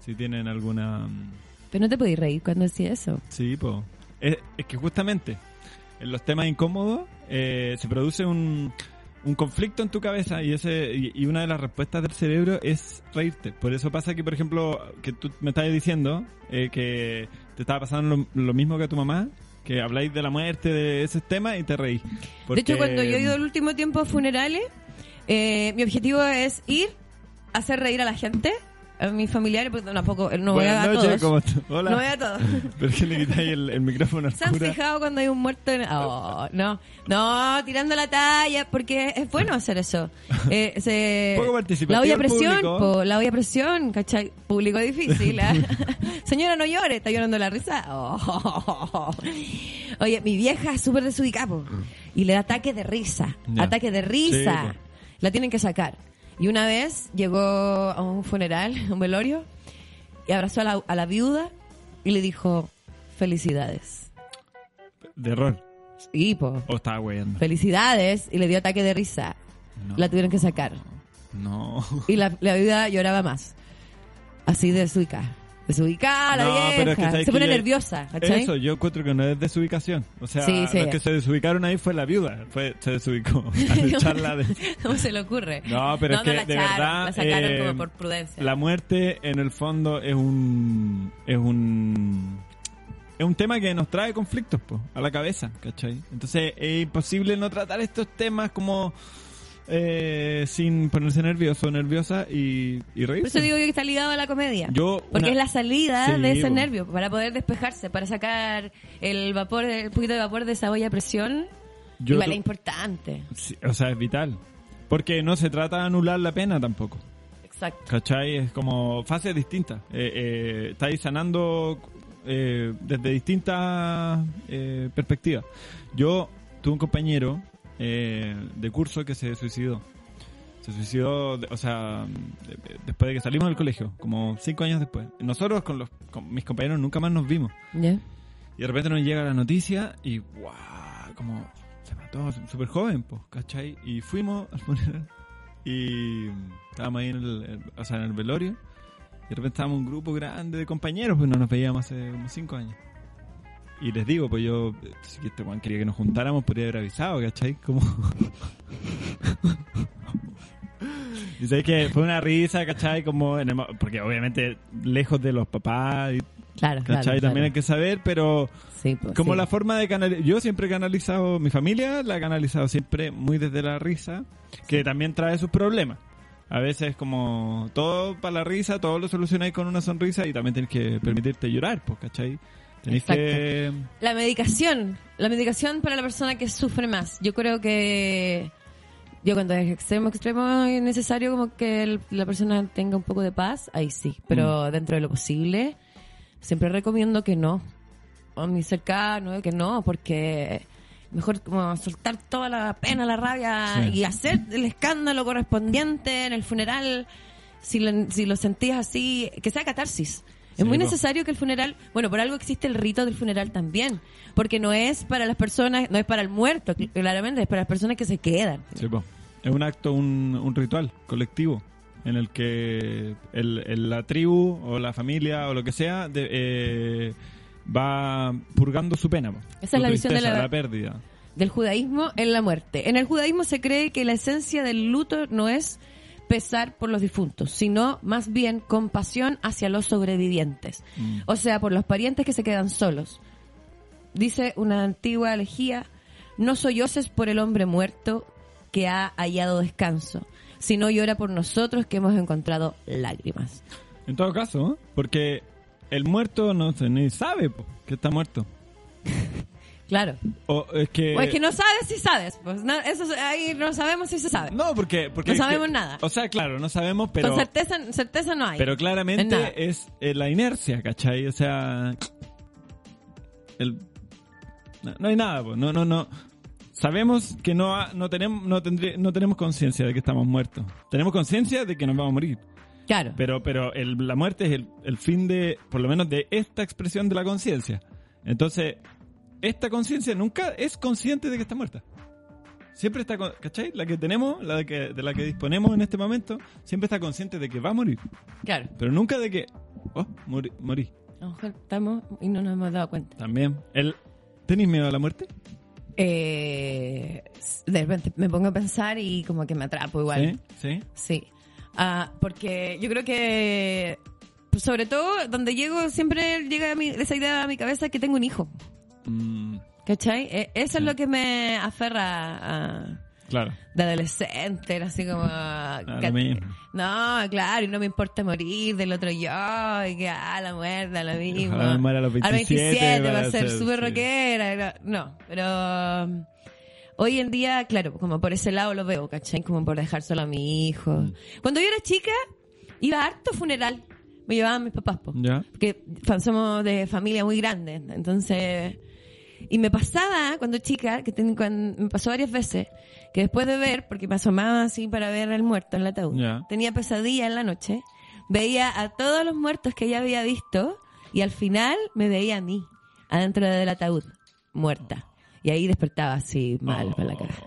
Si tienen alguna... mm, Pero no te podías reír cuando decía eso. Sí, po. Es, es que justamente en los temas incómodos eh, se produce un, un conflicto en tu cabeza y ese y, una de las respuestas del cerebro es reírte. Por eso pasa que, por ejemplo, que tú me estabas diciendo eh, que te estaba pasando lo, lo mismo que a tu mamá, que habláis de la muerte, de ese tema y te reís. De hecho, cuando yo he ido el último tiempo a funerales, eh, mi objetivo es ir, hacer reír a la gente, a mis familiares, porque tampoco, no voy a, a noches, todos. Hola. No voy a todos. ¿Por qué le quitáis el, el micrófono ¿Se han fijado cuando hay un muerto? En... Oh, no, no, tirando la talla, porque es bueno hacer eso. Eh, se... Poco La olla a presión, público. po, la olla a presión, ¿cachai? Público difícil. ¿ah? Señora, no llore, está llorando la risa. Oh. Oye, mi vieja es súper desubicada, y le da ataque de risa. Ya. Ataque de risa. Sí, la tienen que sacar. Y una vez llegó a un funeral, un velorio, y abrazó a la, a la viuda y le dijo, felicidades. De error. Sí, po. O estaba weyando. Felicidades. Y le dio ataque de risa. No. La tuvieron que sacar. No. Y la, la viuda lloraba más. Así de desubicada. Desubicada la No, vieja. pero es que Se pone nerviosa, ¿cachai? Eso, yo encuentro que no es desubicación. O sea, Sí, sí. los que se desubicaron ahí fue la viuda. Fue, se desubicó. Al de... ¿Cómo se le ocurre? No, pero es que la de echaron, verdad, La sacaron eh, como por prudencia. La muerte, en el fondo, es un... Es un... Es un tema que nos trae conflictos po, a la cabeza, ¿cachai? Entonces es imposible no tratar estos temas como eh, sin ponerse nervioso o nerviosa y, y Por reírse. eso digo que está ligado a la comedia. Yo, Porque una- es la salida Sí, de ese nervio, para poder despejarse, para sacar el vapor, el poquito de vapor de esa olla a presión. Yo igual es importante. Sí, o sea, es vital. Porque no se trata de anular la pena tampoco. Exacto. ¿Cachai? Es como fases distintas. Eh, eh, estáis sanando eh, desde distintas eh, perspectivas. Yo tuve un compañero eh, de curso que se suicidó. Se suicidó, o sea, de- de- después de que salimos del colegio, como cinco años después. Nosotros con, los, con mis compañeros nunca más nos vimos. Y de repente nos llega la noticia y ¡guau! Como se mató súper joven, pues, ¿cachai? Y fuimos al funeral y estábamos ahí en el, el- o sea, en el velorio. Y de repente estábamos un grupo grande de compañeros, pues no nos veíamos hace como cinco años. Y les digo, pues yo, si este Juan quería que nos juntáramos, podría haber avisado, ¿cachai? Como... y sabes que fue una risa, ¿cachai? Como en el porque obviamente lejos de los papás y Claro, claro. ¿Cachai? También hay que saber, pero Sí, pues, como sí. la forma de canalizar... Yo siempre he canalizado, mi familia la ha canalizado siempre muy desde la risa, que también trae sus problemas. A veces como todo para la risa, todo lo solucionáis con una sonrisa y también tenés que permitirte llorar, pues, ¿cachai? Tenéis que... La medicación, la medicación para la persona que sufre más. Yo creo que yo cuando es extremo, extremo es necesario como que el- la persona tenga un poco de paz, ahí sí. Pero dentro de lo posible, siempre recomiendo que no. A mi cercano, que no, porque mejor como soltar toda la pena, la rabia Sí. y hacer el escándalo correspondiente en el funeral. Si lo, si lo sentís así, que sea catarsis. Es Sí, muy necesario que el funeral, bueno, por algo existe el rito del funeral también, porque no es para las personas, no es para el muerto, cl- claramente, es para las personas que se quedan. Sí, po. Es un acto, un, un ritual colectivo en el que el, el- la tribu o la familia o lo que sea de- eh, va purgando su pena. po. Esa Su es la visión de la- la pérdida. Del judaísmo en la muerte. En el judaísmo se cree que la esencia del luto no es pesar por los difuntos, sino más bien compasión hacia los sobrevivientes. Mm. O sea, por los parientes que se quedan solos. Dice una antigua elegía, no solloses por el hombre muerto que ha hallado descanso, sino llora por nosotros que hemos encontrado lágrimas. En todo caso, ¿eh? porque el muerto no se ni sabe po, que está muerto. Claro. O es que... O es que no sabes si sabes. Pues no, eso es- ahí no sabemos si se sabe. No, porque... porque No que- sabemos nada. O sea, claro, no sabemos, pero... Con certeza, certeza no hay. Pero En claramente es eh, la inercia, ¿cachai? O sea... El... No, no hay nada, pues. No, no, no. Sabemos que no, ha- no tenemos no, tendré- no tenemos conciencia de que estamos muertos. Tenemos conciencia de que nos vamos a morir. Claro. Pero, pero el- la muerte es el, el fin de, por lo menos, de esta expresión de la conciencia. Entonces, esta conciencia nunca es consciente de que está muerta. Siempre está, ¿cachai? La que tenemos, la de, que, de la que disponemos en este momento, siempre está consciente de que va a morir. Claro. Pero nunca de que, oh, morí. morí. A lo mejor estamos y no nos hemos dado cuenta. También. El, ¿Tenéis miedo a la muerte? Eh, de repente me pongo a pensar y como que me atrapo igual. Sí, sí. Sí. Ah, porque yo creo que, sobre todo, donde llego, siempre llega a mi- esa idea a mi cabeza que tengo un hijo. Mm, ¿Cachai? Eh, eso es lo que me aferra a, claro. de adolescente, era así como... Ah, que- lo mismo. no, claro, y no me importa morir del otro yo, y que, ah, la muerte, lo mismo. Ojalá me muera a los 27 va a ser súper sí. rockera. No, pero... um, Hoy en día, claro, como por ese lado lo veo, ¿cachai? Como por dejar solo a mi hijo. Mm. Cuando yo era chica, iba a harto funeral. Me llevaban mis papás, po. ¿Ya? Porque somos de familia muy grande. Entonces... Y me pasaba cuando chica, que ten- cuando- me pasó varias veces, que después de ver, porque me asomaba así para ver al muerto en el ataúd, tenía pesadilla en la noche, veía a todos los muertos que ya había visto y al final me veía a mí, adentro del ataúd, muerta. Y ahí despertaba así, mal, para la cagada.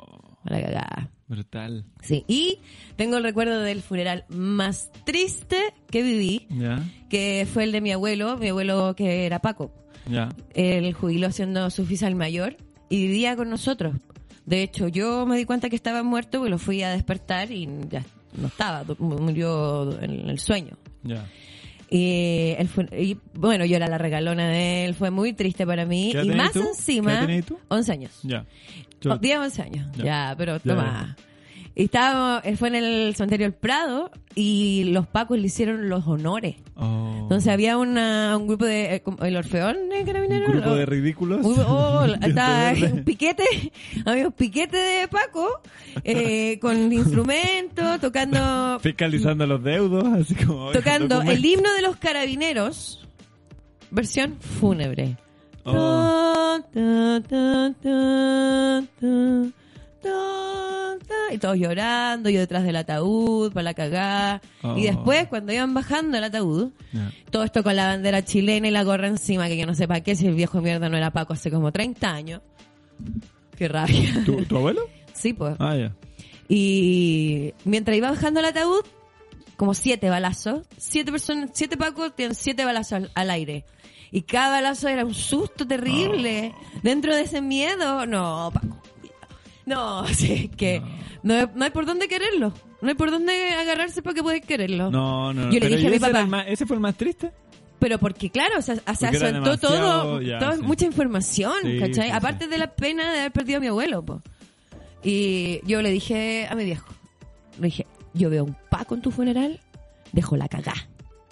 Para la cagada. Brutal. Sí, y tengo el recuerdo del funeral más triste que viví, que fue el de mi abuelo, mi abuelo que era Paco. ¿Ya? Él jubiló siendo su oficial mayor y vivía con nosotros. De hecho, yo me di cuenta que estaba muerto y lo fui a despertar y ya no estaba, murió en el sueño. ¿Ya? Y, él fue, y bueno, yo era la regalona de él, fue muy triste para mí. ¿Qué Y más tú? ¿Qué encima, tú? 11 años. ¿Ya? Oh, 10, 11 años. Ya. Ya, pero toma. Estábamos, él fue en el cementerio El Prado y los pacos le hicieron los honores. Oh. Entonces había una, un grupo de, eh, el Orfeón de un Carabineros. grupo o- de ridículos. Uy, oh, estaba un piquete, había un piquete de Paco, eh, con instrumentos, tocando, Fiscalizando los deudos, así como... tocando el himno de los carabineros, versión fúnebre. Oh. Ta, ta, ta, ta, ta, ta, y todos llorando, yo detrás del ataúd, para la cagada. Oh. Y después, cuando iban bajando el ataúd, todo esto con la bandera chilena y la gorra encima, que yo no sé para qué, si el viejo mierda no era Paco hace como 30 años. Qué rabia. ¿Tu, tu abuelo? Sí, pues. Ah, ya. Y mientras iba bajando el ataúd, como siete balazos, siete personas, siete Pacos tienen siete balazos al, al aire. Y cada balazo era un susto terrible. Dentro de ese miedo, no, Paco. No, sí, que no, hay- no hay por dónde quererlo. No hay por dónde agarrarse para que puedas quererlo. No, no, no. Yo le dije a mi papá. más- ¿Ese fue el más triste? Pero porque, claro, o sea, todo, ya, todo- sí. mucha información, Sí, ¿cachai? sí, Aparte de la pena de haber perdido a mi abuelo, po. Y yo le dije a mi viejo, le dije, yo veo un Paco en tu funeral, dejo la cagá,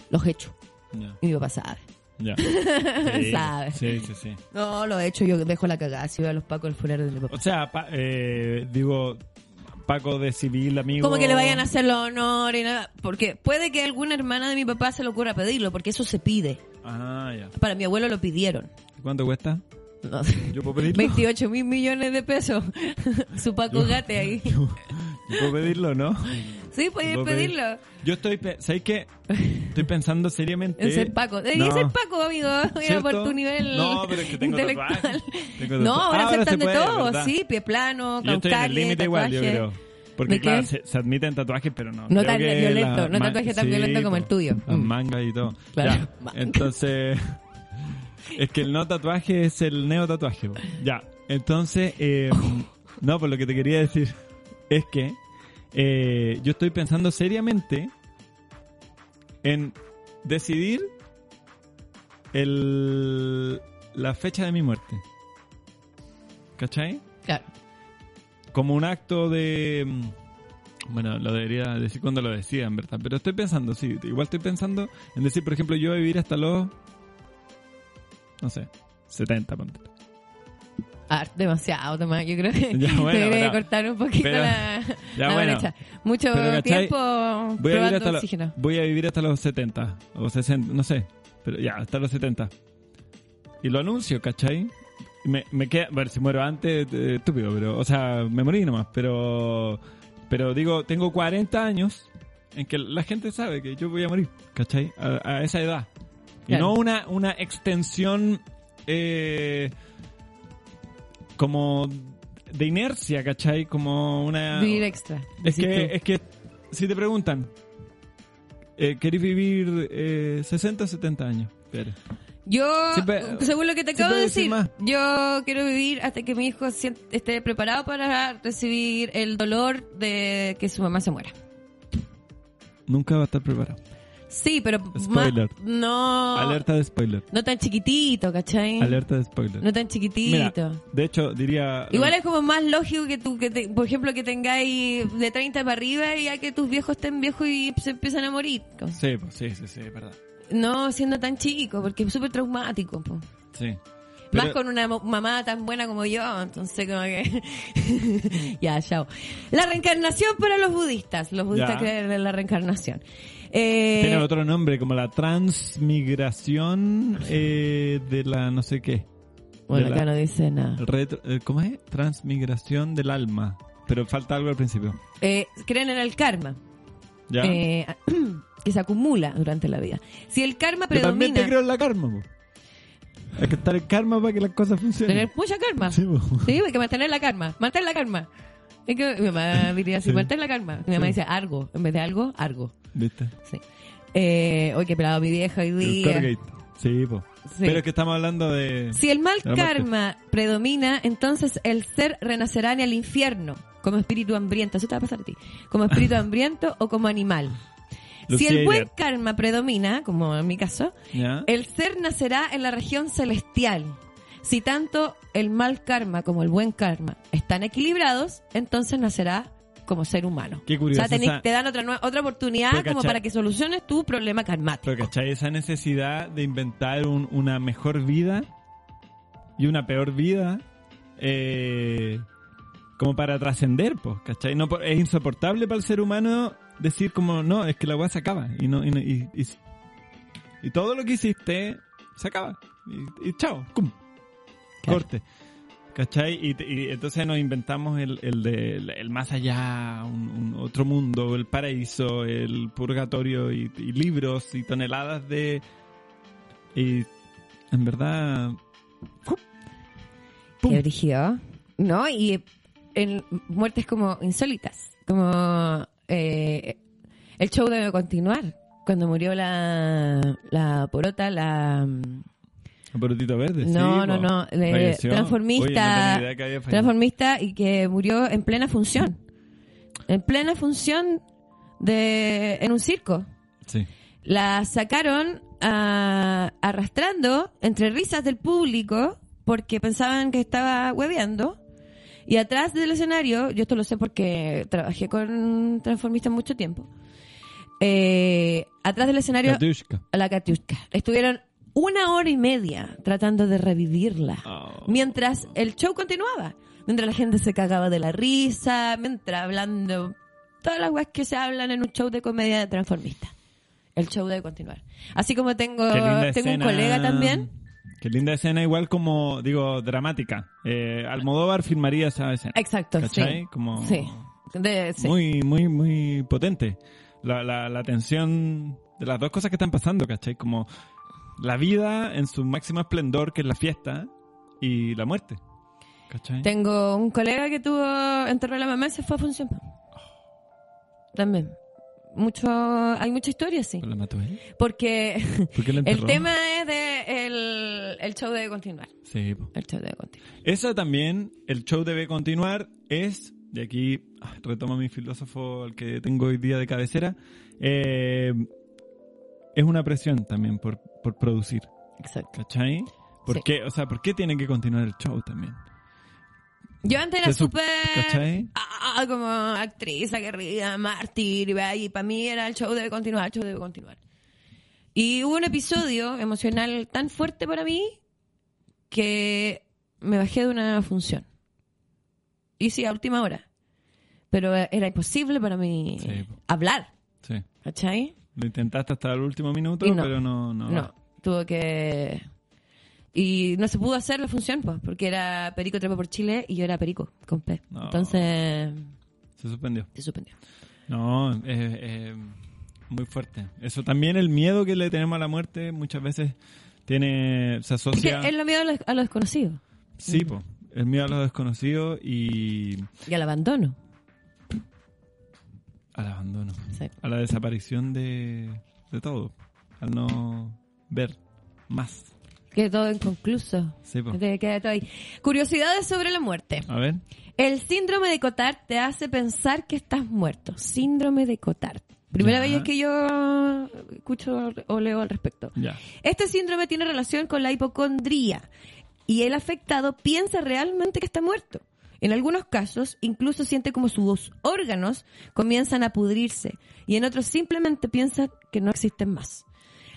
los hecho. Ya. Y mi papá sabe. Ya. Sí, Sabe. Sí, sí, sí. No, lo he hecho, yo dejo la cagá, si veo a los Pacos el funeral de mi papá. O sea, pa- eh, digo, Paco de civil, amigo... Como que le vayan a hacer los honores y nada. Porque puede que alguna hermana de mi papá se le ocurra pedirlo, porque eso se pide. Ah, ya. Para mi abuelo lo pidieron. ¿Cuánto cuesta? No. ¿Yo puedo pedirlo? 28 mil millones de pesos. Su Paco Gate ahí. ¿Yo puedo pedirlo, no? Sí, puedes ¿Puedo pedir? pedirlo. Yo estoy... ¿Sabes qué? Estoy pensando seriamente... En ser Paco. Debería No. ser Paco, amigo. Mira, por tu nivel No, pero es que tengo intelectual. Tengo No, ahora Ah, ahora aceptan se de puede, todo. ¿verdad? Sí, pie plano, Yo estoy en el límite igual, yo creo. Porque claro, se, se admiten tatuajes, pero no. No tan violento, no tatuaje tan violento como el tuyo. Las Mm. mangas y todo. Claro, Ya. Entonces, es que el no tatuaje es el neo tatuaje. Ya, entonces, eh, no, pues lo que te quería decir es que eh, yo estoy pensando seriamente en decidir el, la fecha de mi muerte. ¿Cachai? Claro. como un acto de... mm, Bueno, lo debería decir cuando lo decida, en verdad. Pero estoy pensando, sí. Igual estoy pensando en decir, por ejemplo, yo voy a vivir hasta los... No sé, 70, ponte. Ah, demasiado, Tomás. Yo creo que Ya, bueno, pero- cortar un poquito pero- la, ya, la bueno. brecha. Mucho tiempo Voy a, vivir hasta oxígeno. voy a vivir hasta los 70 o 60, no sé. Pero ya, hasta los 70. Y lo anuncio, ¿cachai? Me, me queda, a ver, si muero antes, eh, estúpido, pero, o sea, me morí nomás, pero, pero digo, tengo 40 años en que la gente sabe que yo voy a morir, ¿cachai? A, a esa edad. Y no una, una extensión, eh, como de inercia, ¿cachai? Como una... Vivir extra. Es que, tú. es que si te preguntan, eh, ¿querés vivir eh, 60 o 70 años? Yo, Siempre- según lo que te acabo de decir yo quiero vivir hasta que mi hijo esté preparado para recibir el dolor de que su mamá se muera. Nunca va a estar preparado. Sí, pero Spoiler. no, Alerta de spoiler. no tan chiquitito, ¿cachai? Alerta de spoiler. No tan Mira, chiquitito. de hecho, diría... Igual es como más lógico que tú, que te- por ejemplo, que tengáis de 30 para arriba y ya que tus viejos estén viejos y se empiezan a morir. Sí, pues, sí, sí, sí, es verdad. No siendo tan chico, porque es súper traumático. po. Sí. Más con una mamá tan buena como yo, entonces como que... ya, chao. La reencarnación para los budistas. Los budistas Ya. creen en la reencarnación. Eh, Tiene otro nombre, como la transmigración eh, de la no sé qué. bueno, la- acá no dice nada. retro- eh, ¿Cómo es? Transmigración del alma. Pero falta algo al principio. Eh, creen en el karma. ¿Ya? eh, que se acumula durante la vida. Si el karma Yo también predomina... te creo en la karma, po. Hay que estar en karma para que las cosas funcionen. Tener mucha karma. Sí. Sí, hay que mantener la karma. Mantén la karma. Es que mi mamá diría así, Sí. mantén la karma. Mi mamá dice algo. En vez de algo, algo. ¿Viste? Sí. Eh, hoy que pelado mi vieja hoy día. Sí, po. Sí. Pero es que estamos hablando de... Si el mal karma predomina, entonces el ser renacerá en el infierno como espíritu hambriento. Eso te va a pasar a ti. Como espíritu hambriento o como animal. si el buen karma predomina, como en mi caso, ¿Ya? el ser nacerá en la región celestial. Si tanto el mal karma como el buen karma están equilibrados, entonces nacerá como ser humano. Qué O curioso. sea, tenés- esa- te dan otra, otra oportunidad Pero, como ¿cachai? para que soluciones tu problema karmático. Pero, ¿cachai? Esa necesidad de inventar un- una mejor vida y una peor vida eh, como para trascender, pues, ¿cachai? No, es insoportable para el ser humano decir como, no, es que la weá se acaba. Y, no, y, y, y- y todo lo que hiciste se acaba. Y, y chao, cum, Claro. corte. ¿Cachai? Y, entonces nos inventamos el, el, de, el, el más allá, un, un otro mundo, el paraíso, el purgatorio y, y libros y toneladas de... Y en verdad... ¡Pum! Qué brígido. ¿No? Y en muertes como insólitas. Como eh, el show debe continuar. Cuando murió la, la porota, la... Un porotito verde. No, sí, no, no. Falleció. transformista. Oye, no transformista y que murió en plena función. En plena función de en un circo. Sí. La sacaron ah, arrastrando entre risas del público porque pensaban que estaba hueveando. Y atrás del escenario, yo esto lo sé porque trabajé con transformistas mucho tiempo. eh, atrás del escenario, Katiushka. la Katiushka. Estuvieron una hora y media tratando de revivirla. Oh. Mientras el show continuaba. Mientras la gente se cagaba de la risa, mientras hablando todas las weas que se hablan en un show de comedia de transformista. El show debe continuar. Así como tengo, tengo un colega también. Qué linda escena, igual como, digo, dramática. Eh, Almodóvar filmaría esa escena. Exacto, ¿Cachai? sí. Como Sí. De- sí. muy, muy, muy potente. La, la, la tensión de las dos cosas que están pasando, ¿cachai? Como la vida en su máximo esplendor, que es la fiesta, y la muerte. ¿Cachai? Tengo un colega que tuvo enterró a la mamá y se fue a función. También. Mucho, hay mucha historia, sí. ¿La mató él? Porque ¿Por qué la el tema es de el, el show debe continuar. Sí, po. El show debe continuar. Eso también, el show debe continuar, es, de aquí ah, retomo mi filósofo, el que tengo hoy día de cabecera, eh, es una presión también por, por producir, Exacto. ¿cachai? ¿Por Sí. qué? O sea, ¿por qué tiene que continuar el show también? Yo antes era súper ¿Cachai? ah, como actriz, aguerrida, mártir, y para mí era el show debe continuar, el show debe continuar. Y hubo un episodio emocional tan fuerte para mí que me bajé de una función. Y sí, a última hora. Pero era imposible para mí Sí. hablar, Sí. ¿cachai? Lo intentaste hasta el último minuto, no. pero no... No, No, tuvo que... Y no se pudo hacer la función, pues, porque era Perico Trepa por Chile y yo era Perico, con P. No. Entonces, Se suspendió. se suspendió. No, es es muy fuerte. Eso también, el miedo que le tenemos a la muerte muchas veces tiene... Se Es que asocia... es lo miedo a lo, a lo desconocido Sí, po. El miedo a lo desconocido y y al abandono. Al abandono. Sí. A la desaparición de, de todo. Al no ver más. Queda todo inconcluso. Sí, po. Queda todo ahí. Curiosidades sobre la muerte. A ver. El síndrome de Cotard te hace pensar que estás muerto. Síndrome de Cotard. Primera Ya. vez que yo escucho o leo al respecto. Ya. Este síndrome tiene relación con la hipocondría y el afectado piensa realmente que está muerto. En algunos casos, incluso siente como sus órganos comienzan a pudrirse y en otros simplemente piensa que no existen más.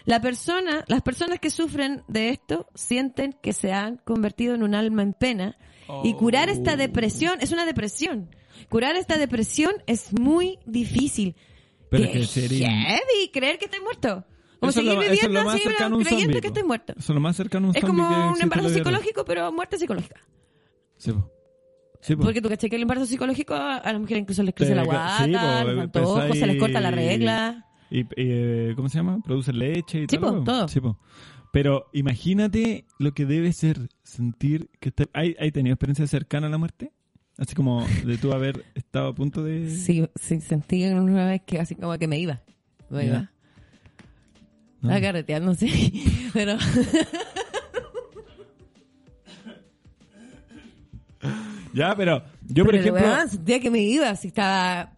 La persona, las personas que sufren de esto sienten que se han convertido en un alma en pena y curar esta depresión es una depresión. Curar esta depresión es muy difícil. Pero Qué que sería- heavy creer que estás muerto. Como Eso seguir lo- eso es viviendo lo más así, cercano a un creyendo zombie, que estás muerto. Eso es lo más cercano a un Es zombie como un embarazo psicológico, pero muerte psicológica. Sí, po. Sí, po. Porque tú caché que el embarazo psicológico a las mujeres incluso les crece Te- la guata, sí, po, les antojos, pensáis- se les corta la regla. Y, y, eh, ¿Cómo se llama? Produce leche y Sí, todo. po, todo. Sí, po. Pero imagínate lo que debe ser sentir que está... ¿Hay, ¿Hay tenido experiencia cercana a la muerte? Así como de tú haber estado a punto de... Sí, sí, sentí una vez que así como que me iba. Me iba. ¿no? Estaba carreteando, sí. Pero Ya, pero yo, por pero, ejemplo... weón, sentía que me iba, así estaba...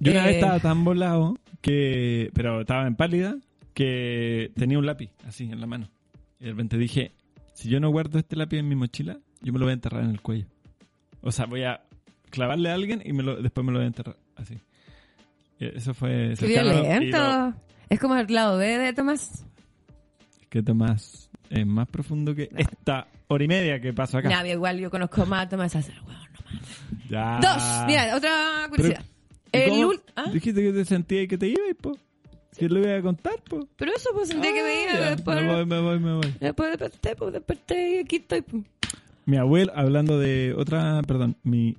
Yo una eh, vez estaba tan volado que... Pero estaba en pálida que tenía un lápiz así en la mano. Y de repente dije, si yo no guardo este lápiz en mi mochila, yo me lo voy a enterrar en el cuello. O sea, voy a clavarle a alguien y me lo, después me lo voy a enterrar así. Y Eso fue... Qué y lo- violento. Es como el lado B de Tomás. que Tomás es más profundo que esta hora y media que pasó acá. Nah, igual yo conozco más a Tomás hacer, weón, no más. Ya. Dos, mira, otra curiosidad. Ah. ¿Y El cómo ul- ¿Ah? Dijiste que te sentías y que te ibas, po. ¿Qué le voy a contar, po? Pero eso pues sentía que me Ah, iba ya. después. Me voy, me voy, me voy. Después desperté, pues desperté y aquí estoy. pues. Mi abuela, hablando de otra, perdón, mi,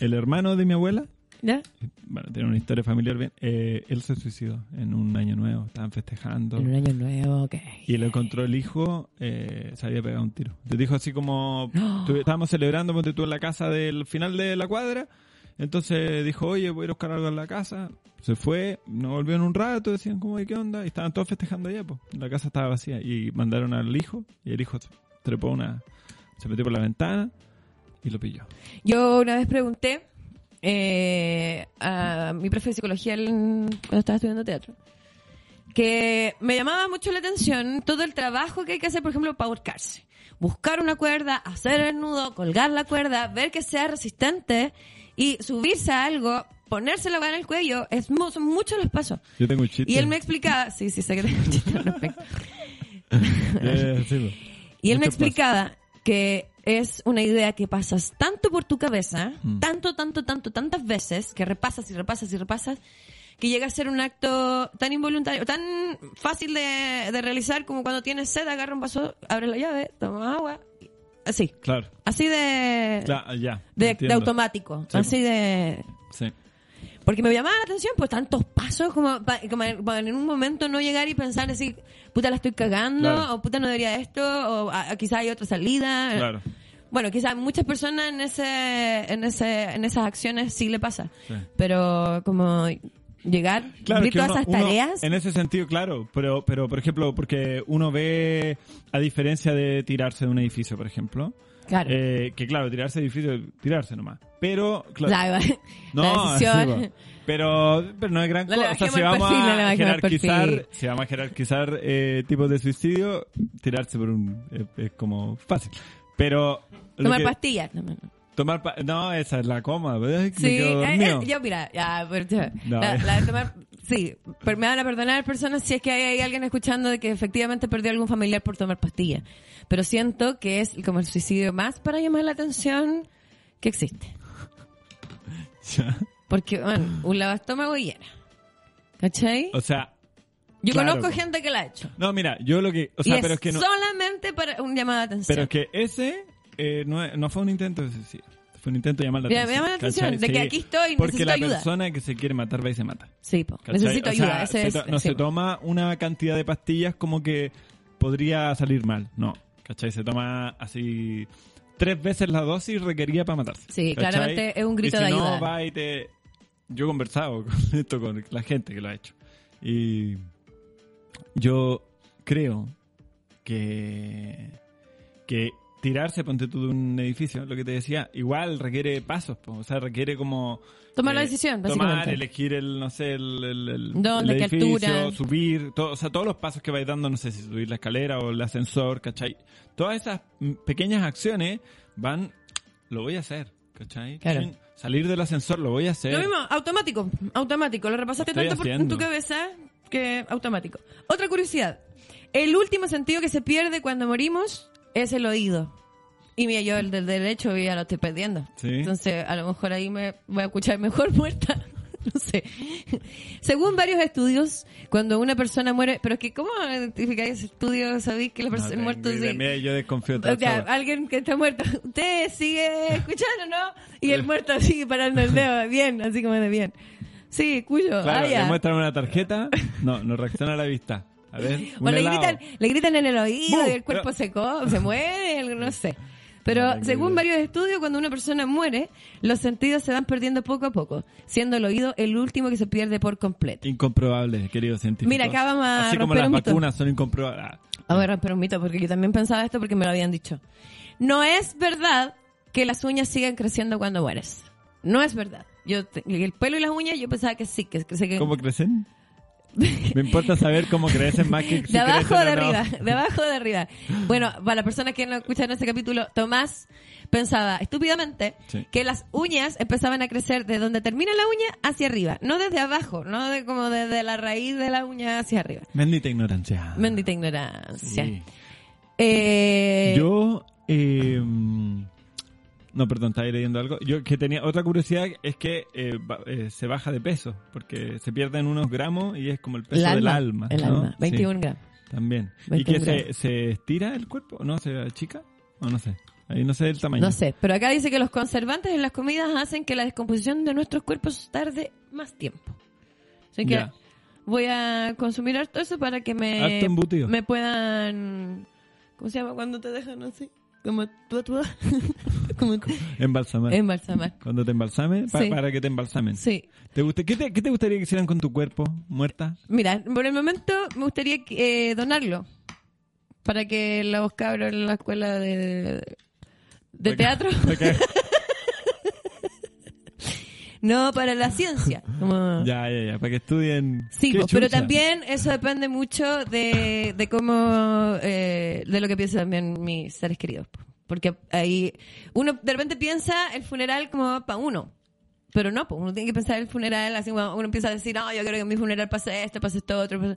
el hermano de mi abuela, ¿Ya? bueno, tiene una historia familiar bien, eh, él se suicidó en un año nuevo, estaban festejando. En un año nuevo, ok. Y lo encontró el hijo, eh, se había pegado un tiro. Te dijo así como, No. estábamos celebrando, ponte tú en la casa del final de la cuadra, entonces dijo, oye, voy a ir a buscar algo en la casa. Se fue, no volvió en un rato, decían como, "Oye, ¿qué onda? Y estaban todos festejando allá, pues. La casa estaba vacía. Y mandaron al hijo, y el hijo trepó una, se metió por la ventana y lo pilló. Yo una vez pregunté eh, a mi profe de psicología cuando estaba estudiando teatro que me llamaba mucho la atención todo el trabajo que hay que hacer, por ejemplo, para ahorcarse. Buscar una cuerda, hacer el nudo, colgar la cuerda, ver que sea resistente y subirse a algo, ponerse la en el cuello. Es mu- son muchos los pasos. Yo tengo un chiste. Y él me explicaba, sí, sí, sé que tengo un chiste al respecto. Eh, sí, po. Y él me explicaba que es una idea que pasas tanto por tu cabeza, Mm. tanto, tanto, tanto, tantas veces, que repasas y repasas y repasas, que llega a ser un acto tan involuntario, tan fácil de, de realizar como cuando tienes sed, agarra un vaso, abre la llave, toma agua. Así, Claro. así de, Claro, ya. de, automático, Sí, así de... Sí. Porque me llamaba la atención, pues tantos pasos como, pa- como en- para en un momento no llegar y pensar así, puta la estoy cagando, Claro. o puta no debería esto, o a- quizá hay otra salida. Claro. Bueno, quizás muchas personas en ese, en ese, en esas acciones sí le pasa. Sí. Pero como llegar, Claro, cumplir todas uno- esas uno- tareas. en ese sentido, claro, pero, pero por ejemplo, porque uno ve, a diferencia de tirarse de un edificio, por ejemplo, claro. eh, que claro, tirarse de edificio, tirarse nomás. Pero, claro, la, no, la sí, pero, pero no es gran No cosa. O sea, si vamos perfil, no a jerarquizar, si vamos a jerarquizar eh, tipos de suicidio, tirarse por un, eh, es como fácil. Pero, Tomar que- pastillas. No. Tomar pa- no, esa es la coma, Sí, eh, eh, yo mira, ya, pero No, la, la de tomar sí, pero me van a perdonar personas si es que hay, hay alguien escuchando de que efectivamente perdió algún familiar por tomar pastillas. Pero siento que es como el suicidio más para llamar la atención que existe. Ya. Porque, bueno, un lavastómago y llena. ¿Cachai? O sea, Yo claro, conozco gente que la ha hecho. no, mira, yo lo que, o y sea, es pero es que no, solamente para un llamado de atención. pero es que ese eh, no, fue un intento de suicidio. Fue un intento de llamar la Mira, atención. me llama la atención ¿cachai? de que Sí, aquí estoy, Porque necesito la ayuda. persona que se quiere matar va y se mata. Sí, po. necesito O sea, ayuda. Ese se es, to- no sí, se toma una cantidad de pastillas como que podría salir mal. No, ¿cachai? Se toma así tres veces la dosis requerida para matarse. Sí, ¿cachai? claramente es un grito y si de ayuda. No, va y te... Yo he conversado con esto con la gente que lo ha hecho. Y yo creo que, que tirarse, ponte tú de un edificio, lo que te decía, igual requiere pasos, po, o sea, requiere como... Tomar la eh, decisión, Tomar, básicamente. elegir el, no sé, el, el, el- ¿Dónde, el qué edificio, altura? subir, todo, o sea, todos los pasos que vais dando, no sé si subir la escalera o el ascensor, ¿cachai? Todas esas pequeñas acciones van, lo voy a hacer, ¿cachai? Claro. Salir del ascensor, lo voy a hacer. Lo mismo, automático, automático. Lo repasaste tanto por, en tu cabeza que automático. Otra curiosidad. El último sentido que se pierde cuando morimos es el oído. Y mira, yo el del derecho ya lo estoy perdiendo. Sí. Entonces, a lo mejor ahí me voy a escuchar mejor muerta. No sé. Según varios estudios, cuando una persona muere... Pero es que, ¿cómo identificáis ese estudio? ¿Sabéis que la No persona muerta... sí? yo desconfío O sea, alguien que está muerto, usted sigue escuchando, ¿no? Y el muerto sigue parando el dedo, bien, así como de bien. Sí, cuyo, Claro, ah, le muestran una tarjeta, no, no reacciona a la vista. A ver, O le helado. gritan, le gritan en el oído y el cuerpo se, co se mueve, no sé. Pero según varios estudios, cuando una persona muere, los sentidos se van perdiendo poco a poco, siendo el oído el último que se pierde por completo. Incomprobable, querido científico. Mira, acá vamos a Así como romper las un mito. vacunas son incomprobables. Ah, A ver, pero un mito, porque yo también pensaba esto porque me lo habían dicho. No es verdad que las uñas sigan creciendo cuando mueres. No es verdad. Yo, el pelo y las uñas, yo pensaba que sí, que, que, que- ¿Cómo crecen? Me importa saber cómo crecen más que si de abajo de o no. arriba, de abajo de arriba. Bueno, para las personas que no escuchan ese capítulo, Tomás pensaba estúpidamente Sí. que las uñas empezaban a crecer de donde termina la uña hacia arriba, no desde abajo, no de como desde la raíz de la uña hacia arriba. Bendita ignorancia. Bendita ignorancia. Sí. Eh, Yo, eh, no, perdón, estaba leyendo algo. Yo que tenía otra curiosidad es que eh, eh, se baja de peso, porque se pierden unos gramos y es como el peso el del alma, alma. el ¿no? alma, Sí, 21 gramos. también. ¿Y 21 que se, se estira el cuerpo? ¿No? ¿Se achica? O no sé. Ahí no sé el tamaño. No sé, pero acá dice que los conservantes en las comidas hacen que la descomposición de nuestros cuerpos tarde más tiempo. Así que Ya. voy a consumir harto eso para que me, me puedan... ¿Cómo se llama cuando te dejan así? Como tú, tú, como Embalsamar. embalsamar. Cuando te embalsamen, pa- Sí. para que te embalsamen. Sí. ¿Te gusta, qué, te, ¿Qué te gustaría que hicieran con tu cuerpo muerta? Mira, por el momento me gustaría eh, donarlo para que los cabros en la escuela de, de teatro... que- No, para la ciencia. Como... ya, ya, ya, para que estudien. Sí, ¿Qué pues, pero también eso depende mucho de, de cómo, eh, de lo que piensan también mis seres queridos. po. Porque ahí, uno de repente piensa el funeral como para uno. Pero no, pues uno tiene que pensar el funeral así, como uno empieza a decir, no, yo quiero que en mi funeral pase esto, pase esto, otro. pase-".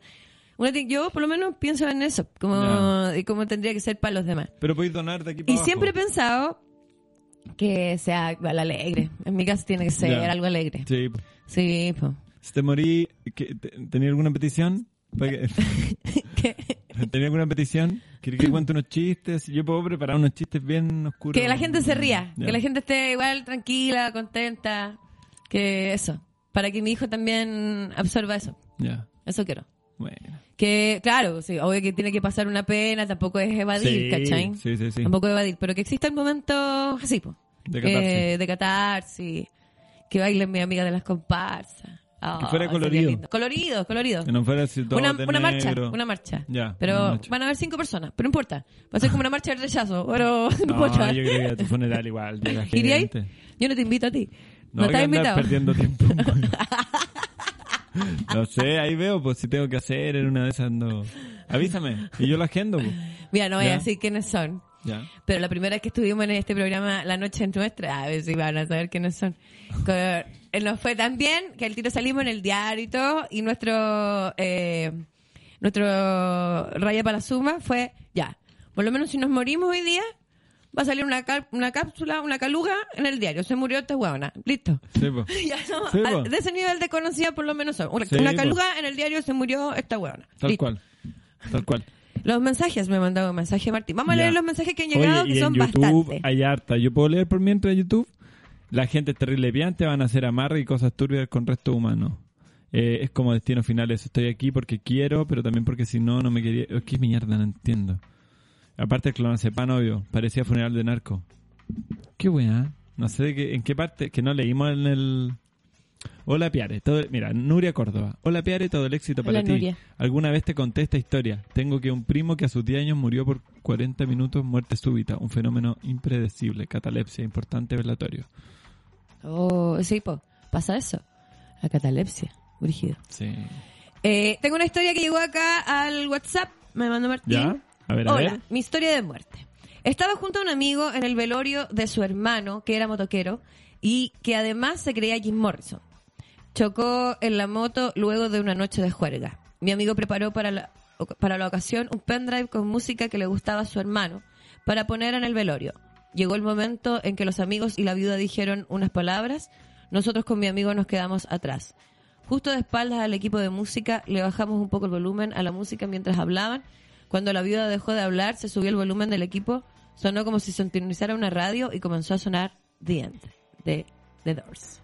Uno tiene- yo por lo menos pienso en eso, como, y cómo tendría que ser para los demás. Pero podéis donar de aquí para Y abajo. siempre he pensado que sea igual alegre. En mi caso tiene que ser algo alegre. Sí. po. Sí, pues. Si te morí, ¿qué- te- ¿tenía alguna petición? Que- ¿Tenía alguna petición? ¿Quieres que cuente unos chistes? Yo puedo preparar unos chistes bien oscuros. Que la gente se ría, que la gente esté igual tranquila, contenta, que eso, para que mi hijo también absorba eso. Ya, Eso quiero. Bueno. Que, claro, sí, obvio que tiene que pasar una pena, tampoco es evadir, Sí, ¿cachai? sí, sí, sí. Tampoco evadir, pero que exista el momento así, po. De catarsis. de catarsis, que bailen mi amiga de las comparsas. Ah, Que fuera colorido. Colorido, colorido. Que no fuera así todo Una, de una marcha, una marcha. Ya, Pero una marcha. van a haber cinco personas, pero no importa. Va a ser como una marcha del rechazo, pero no, No, yo creo que a tu funeral igual llega gente. ¿Iría ahí? Yo no te invito a ti. No, No, estás invitado. perdiendo tiempo. no sé, ahí veo, pues si tengo que hacer en una de esas no. Avísame y yo la agendo. Pues. Mira, no voy Ya. a decir quiénes son. Ya. Pero la primera vez que estuvimos en este programa, La Noche es Nuestra, a ver si van a saber quiénes son. Co- eh, Nos fue tan bien que al tiro salimos en el diario y todo, y nuestro, eh, nuestro raya para la suma fue, ya, por lo menos si nos morimos hoy día, va a salir una, una cápsula, una caluga en el diario. Se murió esta huevona. Listo. Sí. Ya no, Sí, al- po. de ese nivel de conocida por lo menos son. Una, Sí, una po. caluga en el diario se murió esta huevona. Tal Listo. cual. Tal cual. Los mensajes, me mandaba un mensaje Martín. Vamos a leer los mensajes que han llegado, Oye, que y son en YouTube bastantes. hay harta. Yo puedo leer por mientras en YouTube. La gente es terrible piante, van a hacer amarre y cosas turbias con resto humano. Eh, es como destino finales. Estoy aquí porque quiero, pero también porque si no, no me quería. Es que mierda, no entiendo. Aparte el clonazepam, obvio. Parecía funeral de narco. Qué buena. No sé de qué, en qué parte, que no leímos en el... Hola Piare, todo, mira, Nuria Córdoba. Hola Piare, todo el éxito para Hola, ti. Nuria. Alguna vez te conté esta historia. Tengo que un primo que a sus 10 años murió por 40 minutos muerte súbita, un fenómeno impredecible, catalepsia, importante velatorio. Oh, sí, po. Pasa eso. La catalepsia. Brígido. Sí. Eh, tengo una historia que llegó acá al WhatsApp. Me mandó Martín. ¿Ya? A ver, a Hola, ver. mi historia de muerte. Estaba junto a un amigo en el velorio de su hermano, que era motoquero, y que además se creía Jim Morrison. Chocó en la moto luego de una noche de juerga. Mi amigo preparó para la, para la ocasión un pendrive con música que le gustaba a su hermano para poner en el velorio. Llegó el momento en que los amigos y la viuda dijeron unas palabras. Nosotros con mi amigo nos quedamos atrás. Justo de espaldas al equipo de música le bajamos un poco el volumen a la música mientras hablaban. Cuando la viuda dejó de hablar, se subió el volumen del equipo, sonó como si sintonizara una radio y comenzó a sonar The End de The Doors.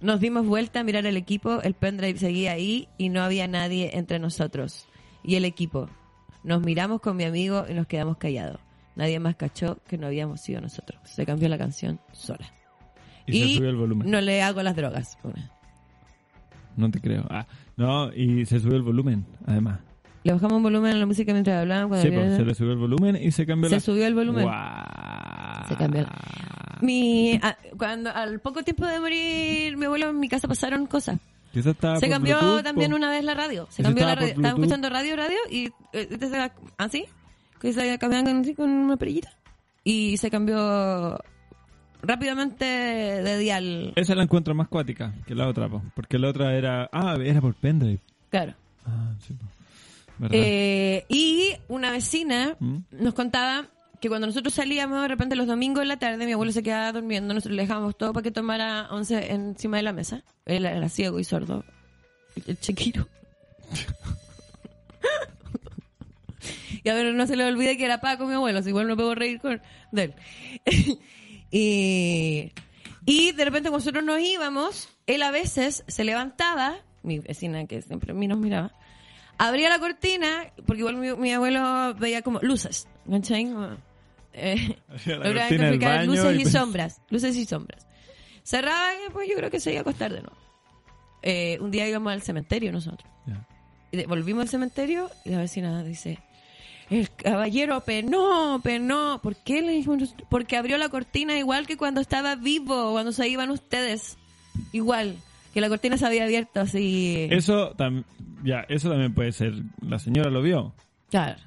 Nos dimos vuelta a mirar el equipo, el pendrive seguía ahí y no había nadie entre nosotros. Y el equipo. Nos miramos con mi amigo y nos quedamos callados. Nadie más cachó que no habíamos sido nosotros. Se cambió la canción sola. Y, se subió el volumen. no le hago las drogas. No te creo. Ah, no, y se subió el volumen, además. Le bajamos un volumen a la música mientras. Cuando Sí, pues, había- se le subió el volumen y se cambió Se la... subió el volumen. Guau. Se cambió Mi, a- cuando al poco tiempo de morir mi abuelo en mi casa pasaron cosas. Se cambió Bluetooth, también po. una vez la radio. Se cambió la radio. Estaban escuchando radio, radio y eh, entonces, así, que se cambiaban con una perillita y se cambió rápidamente de dial. Esa la encuentro más cuática que la otra, po, porque la otra era... Ah, era por pendrive. Claro. Ah, sí, po. Eh, y una vecina ¿Mm? nos contaba que cuando nosotros salíamos de repente los domingos en la tarde, mi abuelo se quedaba durmiendo, nosotros le dejábamos todo para que tomara once encima de la mesa. Él era ciego y sordo. El, el chiquiro. y a ver, no se le olvide que era Paco, mi abuelo, así igual no puedo reír con de él. y, y de repente cuando nosotros nos íbamos, él a veces se levantaba, mi vecina que siempre a mí nos miraba, abría la cortina, porque igual mi, mi abuelo veía como luces, ¿cachai? Como, eh, lograba identificar luces y y, sombras, luces y sombras. Cerraba y pues yo creo que se iba a acostar de nuevo. Eh, un día íbamos al cementerio nosotros. Ya. Y volvimos al cementerio y la vecina dice, el caballero penó, penó. ¿Por qué le dijimos? Porque abrió la cortina igual que cuando estaba vivo, cuando se iban ustedes. Igual, que la cortina se había abierto así. Eso, tam- ya, eso también puede ser. La señora lo vio. Claro.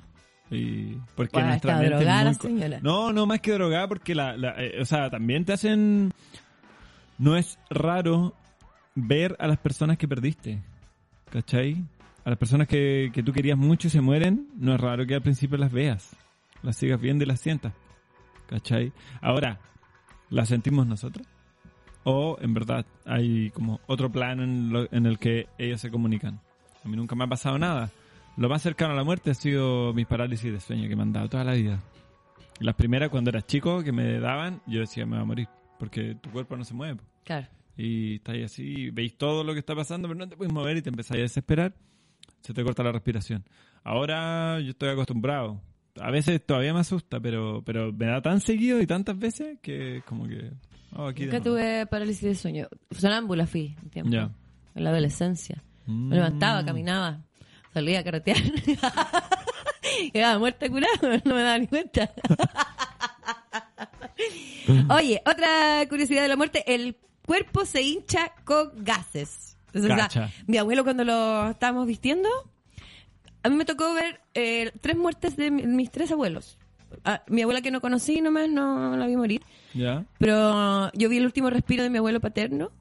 Y porque Bueno, nuestra mente es drogada muy la señora. No, no más que drogada porque la, la- eh, o sea, también te hacen no es raro ver a las personas que perdiste. ¿Cachai? A las personas que, que tú querías mucho y se mueren, no es raro que al principio las veas. Las sigas viendo y las sientas. ¿Cachai? Ahora, ¿las sentimos nosotros? ¿O en verdad hay como otro plano en, lo- en el que ellos se comunican? A mí nunca me ha pasado nada. Lo más cercano a la muerte ha sido mis parálisis de sueño que me han dado toda la vida. Las primeras cuando era chico que me daban, yo decía me va a morir. Porque tu cuerpo no se mueve. Claro. Y estáis así, veis todo lo que está pasando, pero no te puedes mover y te empezáis a desesperar. Se te corta la respiración. Ahora yo estoy acostumbrado. A veces todavía me asusta, pero, pero me da tan seguido y tantas veces que como que... oh, aquí Nunca tuve parálisis de sueño. Sonámbula fui un tiempo. Ya. En la adolescencia. Mm. Me levantaba, caminaba, salía a carretear. Quedaba muerta curada, no me daba ni cuenta. Oye, otra curiosidad de la muerte, el cuerpo se hincha con gases. Entonces, o sea, Cacha. mi abuelo cuando lo estábamos vistiendo, a mí me tocó ver eh, tres muertes de mi- mis tres abuelos. A mi abuela que no conocí nomás, no la vi morir. Pero yo vi el último respiro de mi abuelo paterno,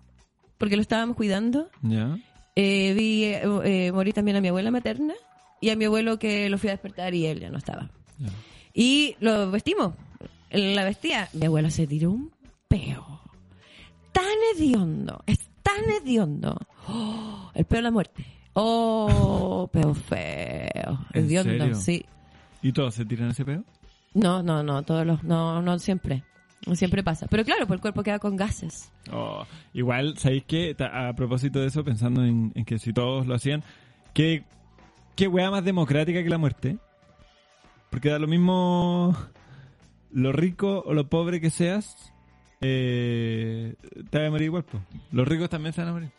porque lo estábamos cuidando. Eh, vi eh, eh, morir también a mi abuela materna y a mi abuelo que lo fui a despertar y él ya no estaba. Y lo vestimos. La vestía. Mi abuela se tiró un peo. Tan hediondo. Es tan hediondo. Oh, el peo de la muerte. Oh, peo feo. ¿En Hediondo, serio? sí. ¿Y todos se tiran ese pedo? No, no, no, todos los, no, no siempre. Siempre pasa. Pero claro, pues el cuerpo queda con gases. Oh, igual, ¿sabéis qué? A propósito de eso, pensando en, que si todos lo hacían, ¿qué, qué weá más democrática que la muerte? Porque da lo mismo lo rico o lo pobre que seas, eh, te vas a morir igual. Los ricos también se van a morir.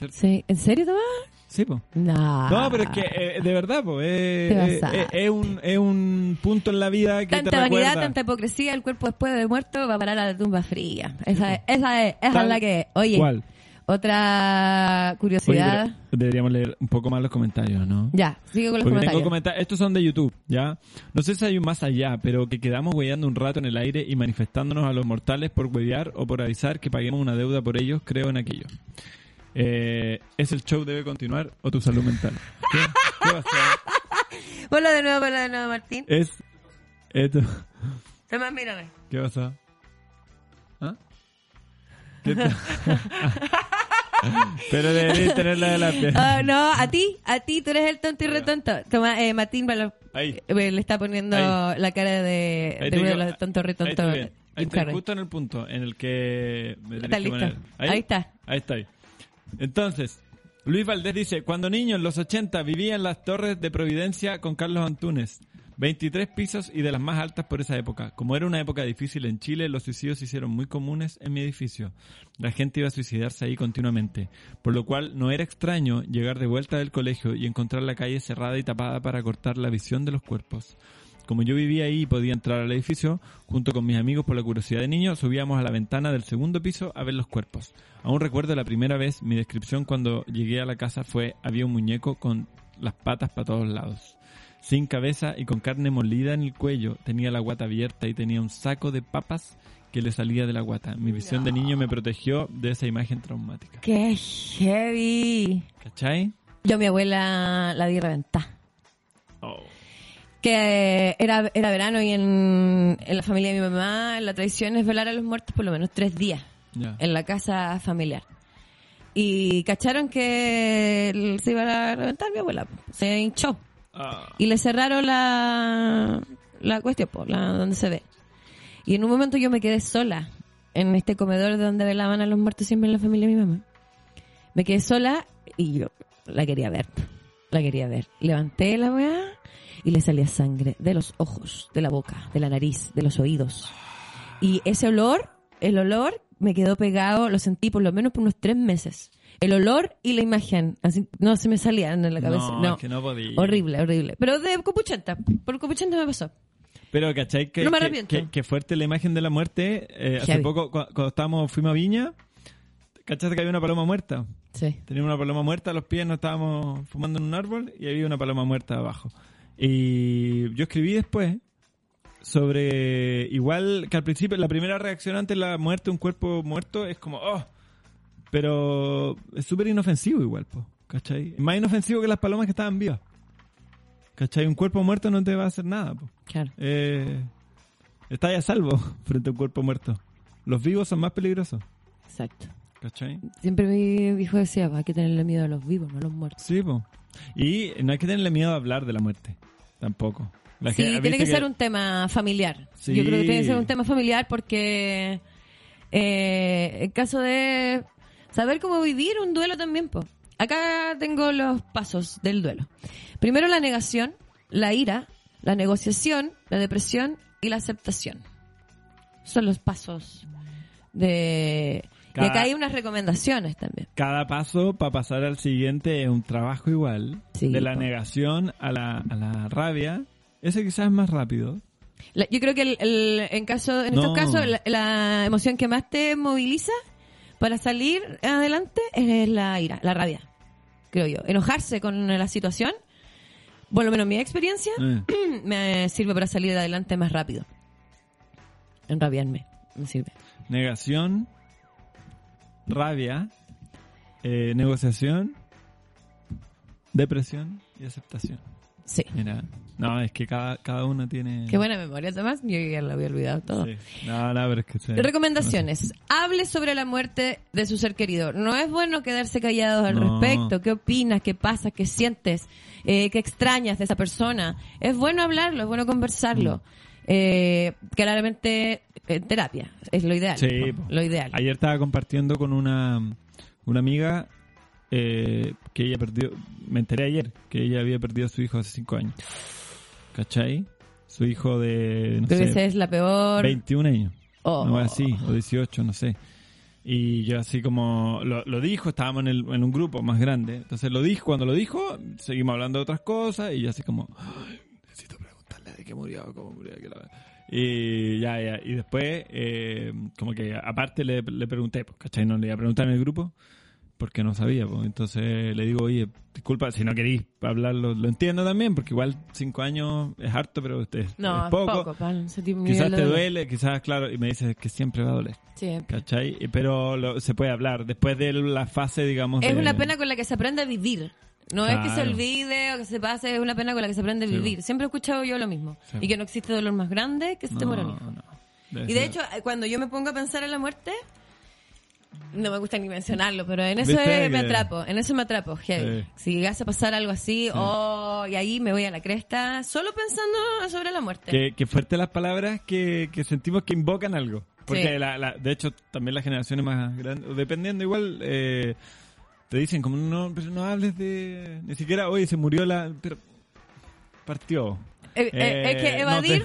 ¿Cierto? Sí. ¿En serio, Tomás? Sí, pues. No. No, pero es que eh, de verdad, pues, Te eh, eh, es, un, es un punto en la vida que Tanta te vanidad, recuerda. tanta hipocresía, el cuerpo después de muerto va a parar a la tumba fría. Esa es, esa es, esa es la que es. Oye, ¿Cuál? otra curiosidad. deberíamos leer un poco más los comentarios, ¿no? ya, sigue con los Porque comentarios. tengo. Estos son de YouTube, ¿ya? No sé si hay un más allá, pero que quedamos hueveando un rato en el aire y manifestándonos a los mortales por huevear o por avisar que paguemos una deuda por ellos, creo en aquello. Eh, ¿Es el show debe continuar o tu salud mental? ¿Qué, ¿Qué pasa? Ponlo de nuevo, ponlo de nuevo, Martín. ¿Es esto? Tomás, mírame. ¿Qué pasa? ¿Ah? ¿Qué pero deberías tenerla de la piel. Ah, no, a ti, a ti, tú eres el tonto y retonto. Toma, eh, Martín Balo- Ahí. eh, le está poniendo Ahí. la cara de, Ahí de uno de los tontos Ahí retontos. Ahí Carrey. justo en el punto en el que me Está listo. poner. Ahí está. Ahí está. Entonces, Luis Valdés dice, cuando niño en los 80 vivía en las torres de Providencia con Carlos Antunes. 23 pisos y de las más altas por esa época. Como era una época difícil en Chile, los suicidios se hicieron muy comunes en mi edificio. La gente iba a suicidarse ahí continuamente, por lo cual no era extraño llegar de vuelta del colegio y encontrar la calle cerrada y tapada para cortar la visión de los cuerpos. Como yo vivía ahí y podía entrar al edificio, junto con mis amigos por la curiosidad de niño, subíamos a la ventana del segundo piso a ver los cuerpos. Aún recuerdo la primera vez, mi descripción cuando llegué a la casa fue, había un muñeco con las patas para todos lados. Sin cabeza y con carne molida en el cuello, tenía la guata abierta y tenía un saco de papas que le salía de la guata. Mi visión de niño me protegió de esa imagen traumática. ¡Qué heavy! ¿Cachai? Yo mi abuela la vi reventar. Oh. Que era, era verano y en, en la familia de mi mamá la tradición es velar a los muertos por lo menos tres días Ya. en la casa familiar. Y cacharon que se iba a reventar mi abuela. Se hinchó. Ah. Y le cerraron la, la cuestión, por la, donde se ve. Y en un momento yo me quedé sola en este comedor de donde velaban a los muertos siempre en la familia de mi mamá. Me quedé sola y yo la quería ver. La quería ver. Levanté la weá y le salía sangre de los ojos, de la boca, de la nariz, de los oídos. Y ese olor, el olor me quedó pegado, lo sentí por lo menos por unos tres meses. El olor y la imagen, así, no se me salían en la cabeza. No, No, es que no podía. horrible, horrible. Pero de copuchenta, por copuchenta me pasó. Pero, ¿cachai? Que, No me que- arrepiento. que, que fuerte la imagen de la muerte. Eh, hace poco, cu- cuando estábamos, fuimos a Viña, ¿cachaste que había una paloma muerta? Sí. Teníamos una paloma muerta a los pies, nos estábamos fumando en un árbol y había una paloma muerta abajo. Y yo escribí después sobre, igual que al principio, la primera reacción ante la muerte de un cuerpo muerto es como, oh, pero es súper inofensivo igual, po, ¿cachai? Más inofensivo que las palomas que estaban vivas. ¿Cachai? Un cuerpo muerto no te va a hacer nada, po. Claro. Eh, está ahí a salvo frente a un cuerpo muerto. Los vivos son más peligrosos, Exacto. ¿cachai? Siempre mi hijo decía, "Pues hay que tenerle miedo a los vivos, no a los muertos. Sí, po. Y no hay que tenerle miedo a hablar de la muerte, tampoco. La Sí, tiene que, ser un tema familiar. Sí. Yo creo que tiene que ser un tema familiar porque eh, en caso de saber cómo vivir un duelo también, po. Acá tengo los pasos del duelo. Primero la negación, la ira, la negociación, la depresión y la aceptación. Son los pasos de... Y acá hay unas recomendaciones también. Cada paso para pasar al siguiente es un trabajo igual. Sí, de la negación a la, a la rabia. Ese quizás es más rápido. La- yo creo que el, el- en caso en No. estos casos la, la emoción que más te moviliza para salir adelante es la ira, la rabia, creo yo. Enojarse con la situación por lo menos mi experiencia, Eh. me sirve para salir adelante más rápido. Enrabiarme, me sirve. Negación, rabia, eh, negociación, depresión y aceptación. Sí. Mira, no, es que cada, cada uno tiene... Qué buena memoria, Tomás. Yo ya lo había olvidado todo. Sí. No, no, pero es que... se- Recomendaciones. Hable sobre la muerte de su ser querido. No es bueno quedarse callados al No. respecto. ¿Qué opinas? ¿Qué pasa? ¿Qué sientes? Eh, ¿Qué extrañas de esa persona? Es bueno hablarlo, es bueno conversarlo. Mm. Eh, claramente, en terapia. Es lo ideal. Sí. Lo ideal. Ayer estaba compartiendo con una, una amiga eh, que ella perdió, me enteré ayer que ella había perdido a su hijo hace cinco años. ¿Cachai? Su hijo de, no Creo sé, es la peor. 21 años. Oh. No así, o 18, no sé. Y yo así como lo, lo dijo, estábamos en, el, en un grupo más grande. Entonces lo dijo, cuando lo dijo, seguimos hablando de otras cosas y yo así como, "Ay, necesito murió, cómo murió. qué la-". Y ya, ya. Y después, eh, como que aparte le, le pregunté, pues, ¿cachai? No le iba a preguntar en el grupo porque no sabía. Pues. Entonces le digo, oye, disculpa, si no queréis hablarlo, lo entiendo también, porque igual cinco años es harto, pero usted No, es poco. tipo- Quizás te duele, quizás, claro, y me dices que siempre va a doler. Sí. ¿Cachai? Pero lo- se puede hablar. Después de la fase, digamos. Es de- una pena con la que se aprende a vivir. No es que se Claro. olvide o que se pase, es una pena con la que se aprende a Sí. vivir. Siempre he escuchado yo lo mismo. Sí. Y que no existe dolor más grande que se te muera un hijo. no. Debe Y de hecho, eh, cuando yo me pongo a pensar en la muerte, no me gusta ni mencionarlo, pero en eso ¿Viste eh, me atrapo, en eso me atrapo, heavy. Si llegase a pasar algo así, oh, y ahí me voy a la cresta, solo pensando sobre la muerte. Que, que fuerte las palabras que, que sentimos que invocan algo. Porque, Sí. la, la- de hecho, también las generaciones más grandes, dependiendo igual, eh, te dicen como, no, pero no hables de... Ni siquiera, oye, se murió la... Pero partió. Eh, eh, Eh, es que nos evadir,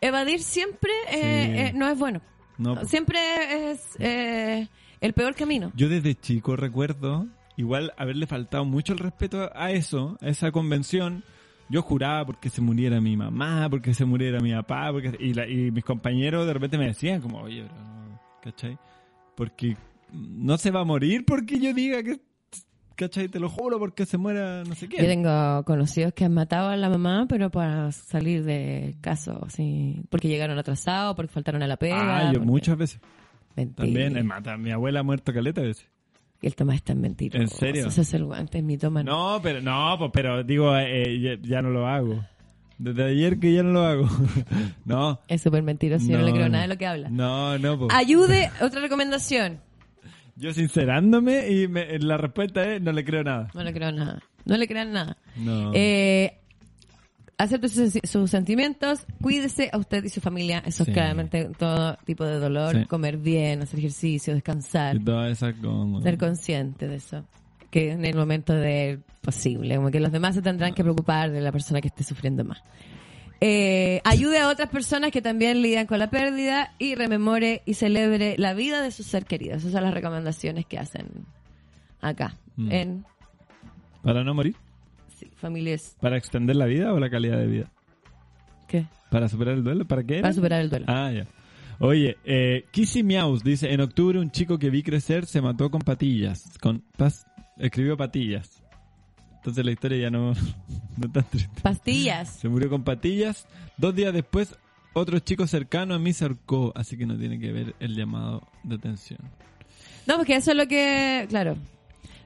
evadir siempre eh, Sí. eh, no es bueno. No, pues. Siempre es eh, el peor camino. Yo desde chico recuerdo igual haberle faltado mucho el respeto a eso, a esa convención. Yo juraba porque se muriera mi mamá, porque se muriera mi papá, porque y, la- y mis compañeros de repente me decían como, oye, pero no, ¿cachai? Porque no se va a morir porque yo diga que, ¿cachai? Te lo juro porque se muera no sé Yo qué. tengo conocidos que han matado a la mamá, pero para salir de caso, así, porque llegaron atrasados, porque faltaron a la pega. Ah, yo porque- muchas veces. Mentira. También, es mata, mi abuela ha muerto caleta de veces. Y el Tomás está en mentira. ¿En serio? Ese es el guante, es mi toma. No, pero no, pues, pero digo, eh, ya, ya no lo hago. Desde ayer que ya no lo hago. no. Es súper mentiroso, yo no le creo nada de lo que habla. No, no, pues. Ayude, otra recomendación. Yo sincerándome y me- la respuesta es no le creo nada. No le creo nada. No le crean nada. No. Eh, acepte sus, sus sentimientos, cuídese a usted y su familia. Eso Sí. es claramente todo tipo de dolor. Sí. Comer bien, hacer ejercicio, descansar. y toda esa como... Ser consciente de eso. Que en el momento de posible, como que los demás se tendrán que preocupar de la persona que esté sufriendo más. Eh, ayude a otras personas que también lidian con la pérdida y rememore y celebre la vida de su ser querido. Esas son las recomendaciones que hacen acá, Mm. en ¿Para no morir? sí, familias. ¿Para extender la vida o la calidad de vida? ¿Qué? ¿Para superar el duelo? ¿Para qué? era? Para superar el duelo. Ah, ya. Oye, eh, Kissy Meows dice, en octubre un chico que vi crecer se mató con patillas. Con pas escribió patillas. Entonces la historia ya no, no es tan triste. Pastillas. Se murió con patillas. Dos días después, otro chico cercano a mí se ahorcó, así que no tiene que ver el llamado de atención. No, porque eso es lo que, claro.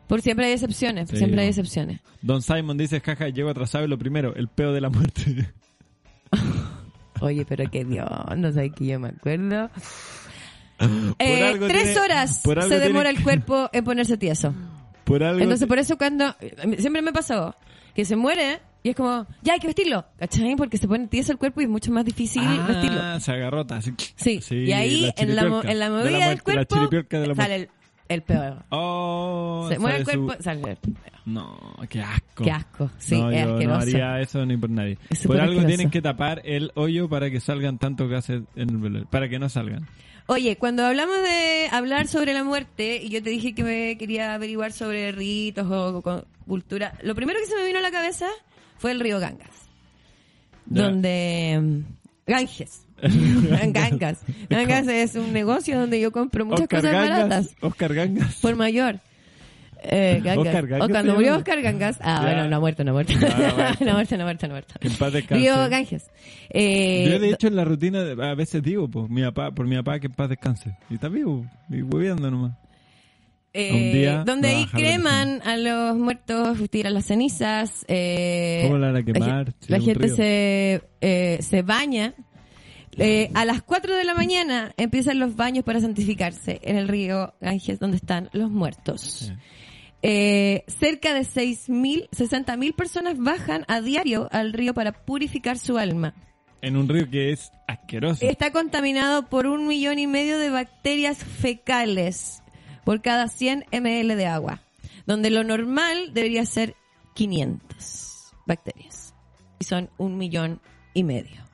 Por siempre hay excepciones, Sí, siempre hay excepciones. Don Simon dice, jaja, llego atrasado y lo primero, el peo de la muerte. Oye, pero qué Dios, no sé que yo me acuerdo. Eh, tres tiene- horas se demora tiene- el cuerpo en ponerse tieso. Por algo... Entonces, por eso cuando... Siempre me pasó que se muere y es como, ya hay que vestirlo, ¿cachai? Porque se pone tieso el cuerpo y es mucho más difícil vestirlo. Ah, se agarrota. Así. Sí, y ahí en, la, en la De movida del muerte, la cuerpo chiripiorca de la sale el, el peor. Oh, se muere el sale su- cuerpo, sale el peor. No, qué asco. Qué asco, sí, no, es yo asqueroso. no haría eso ni por nadie. Es Por algo asqueroso. tienen que tapar el hoyo para que salgan tantos gases en el. Para que no salgan. Oye, cuando hablamos de hablar sobre la muerte, y yo te dije que me quería averiguar sobre ritos o, cultura, lo primero que se me vino a la cabeza fue el río Gangas. Ya. Donde... mm, Ganges. Gangas. Gangas es un negocio donde yo compro muchas Oscar cosas Gangas. baratas Oscar Gangas. por mayor. Eh, Gangas. Oscar Gangas O cuando se murió. Oscar Gangas. Ah, Ya. bueno, no ha muerto, no ha muerto. No, ha muerto. no ha muerto, no ha en paz descanse. Río Ganges. Eh, Yo de hecho en la rutina a veces digo, pues, mi papá, por mi papá que en paz descanse. Y está vivo, y hueveando nomás. eh, donde ahí la creman a los muertos, tiran las cenizas. Eh, ¿Cómo la van a quemar? La, la gente se, eh, se baña. Eh, a las 4 de la mañana empiezan los baños para santificarse en el río Ganges donde están los muertos. Eh, cerca de 6.000, 60.000 personas bajan a diario al río para purificar su alma. En un río que es asqueroso. Está contaminado por un millón y medio de bacterias fecales por cada 100 ml de agua, donde lo normal debería ser 500 bacterias. Y son un millón y medio.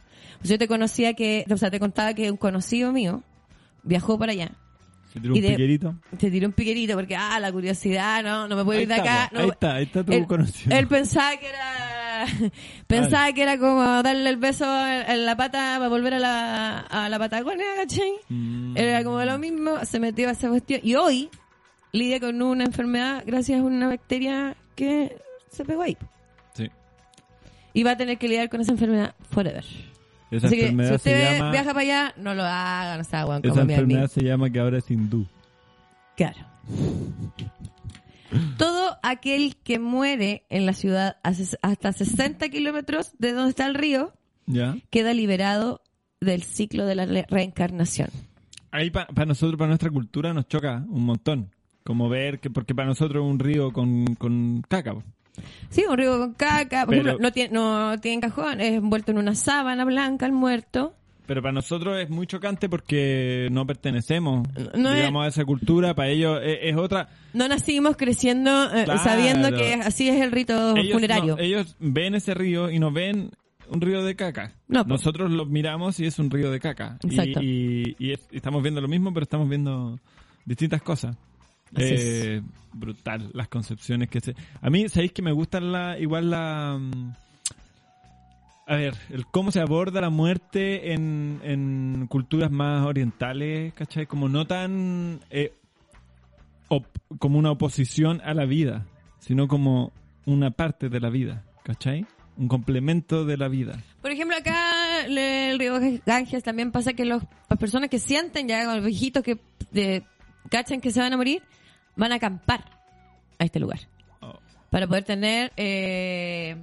Yo te conocía que, o sea, te contaba que un conocido mío viajó para allá. Se tiró un de- piquerito. Te tiró un piquerito porque, ah, la curiosidad, no, no me puedo Ahí ir de acá. no ahí está, ahí está tu él, conocido. él pensaba que era pensaba que era como darle el beso en en la pata para volver a la, a la Patagonia, ¿cachai? Mm. Era como lo mismo, se metió a esa cuestión. Y hoy lidia con una enfermedad gracias a una bacteria que se pegó ahí. Sí. Y va a tener que lidiar con esa enfermedad forever. Esa Así que si enfermedad se usted llama... viaja para allá, no lo hagan, o sea, weón, Esa enfermedad se llama que ahora es hindú. Claro. Todo aquel que muere en la ciudad hasta 60 kilómetros de donde está el río ¿Ya? queda liberado del ciclo de la reencarnación. Ahí para nosotros, para nuestra cultura, nos choca un montón. Como ver que, porque para nosotros es un río con, con caca. Sí, un río con caca, por Pero- ejemplo, no tiene, no tiene cajón, es envuelto en una sábana blanca el muerto. Pero para nosotros es muy chocante porque no pertenecemos, No es- digamos, a esa cultura. Para ellos es, es otra. No nacimos creciendo eh, Claro. sabiendo que así es el rito Ellos, funerario. no- ellos ven ese río y nos ven un río de caca. No, po. Nosotros lo miramos y es un río de caca. Y- Exacto. Y, y es- y estamos viendo lo mismo, pero estamos viendo distintas cosas. Eh, brutal las concepciones que se... A mí, ¿sabéis que me gustan la, igual la... mm, A ver, el cómo se aborda la muerte en, en culturas más orientales, ¿cachai? Como no tan... eh, op- como una oposición a la vida, sino como una parte de la vida, ¿cachai? Un complemento de la vida. Por ejemplo, acá el río Ganges también pasa que los, las personas que sienten ya, los viejitos que de, cachan que se van a morir, van a acampar a este lugar. Oh. Para poder tener, eh,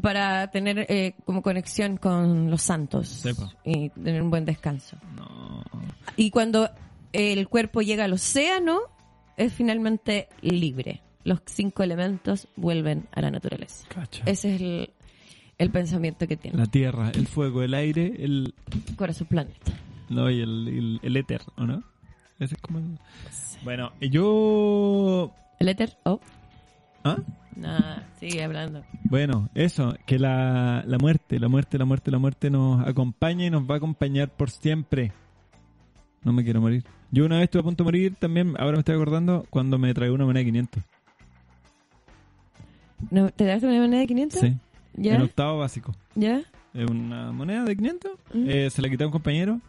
para tener eh, como conexión con los santos Sepa. y tener un buen descanso. No. Y cuando el cuerpo llega al océano, es finalmente libre. Los cinco elementos vuelven a la naturaleza. Cacha. Ese es el, el pensamiento que tiene La tierra, el fuego, el aire, el... Corazón Planeta. No, y el, el, el éter, ¿o no? Ese es como el... Bueno, yo... ¿El éter? Oh, ¿Ah? nada, sigue hablando. Bueno, eso, que la, la muerte, la muerte, la muerte, la muerte nos acompaña y nos va a acompañar por siempre. No me quiero morir. Yo una vez estuve a punto de morir también, ahora me estoy acordando, cuando me traí una moneda de 500. ¿No, ¿Te das una moneda de 500? Sí, ¿Ya? en octavo básico. ¿Ya? Es una moneda de 500, Mm. eh, se la quité a un compañero.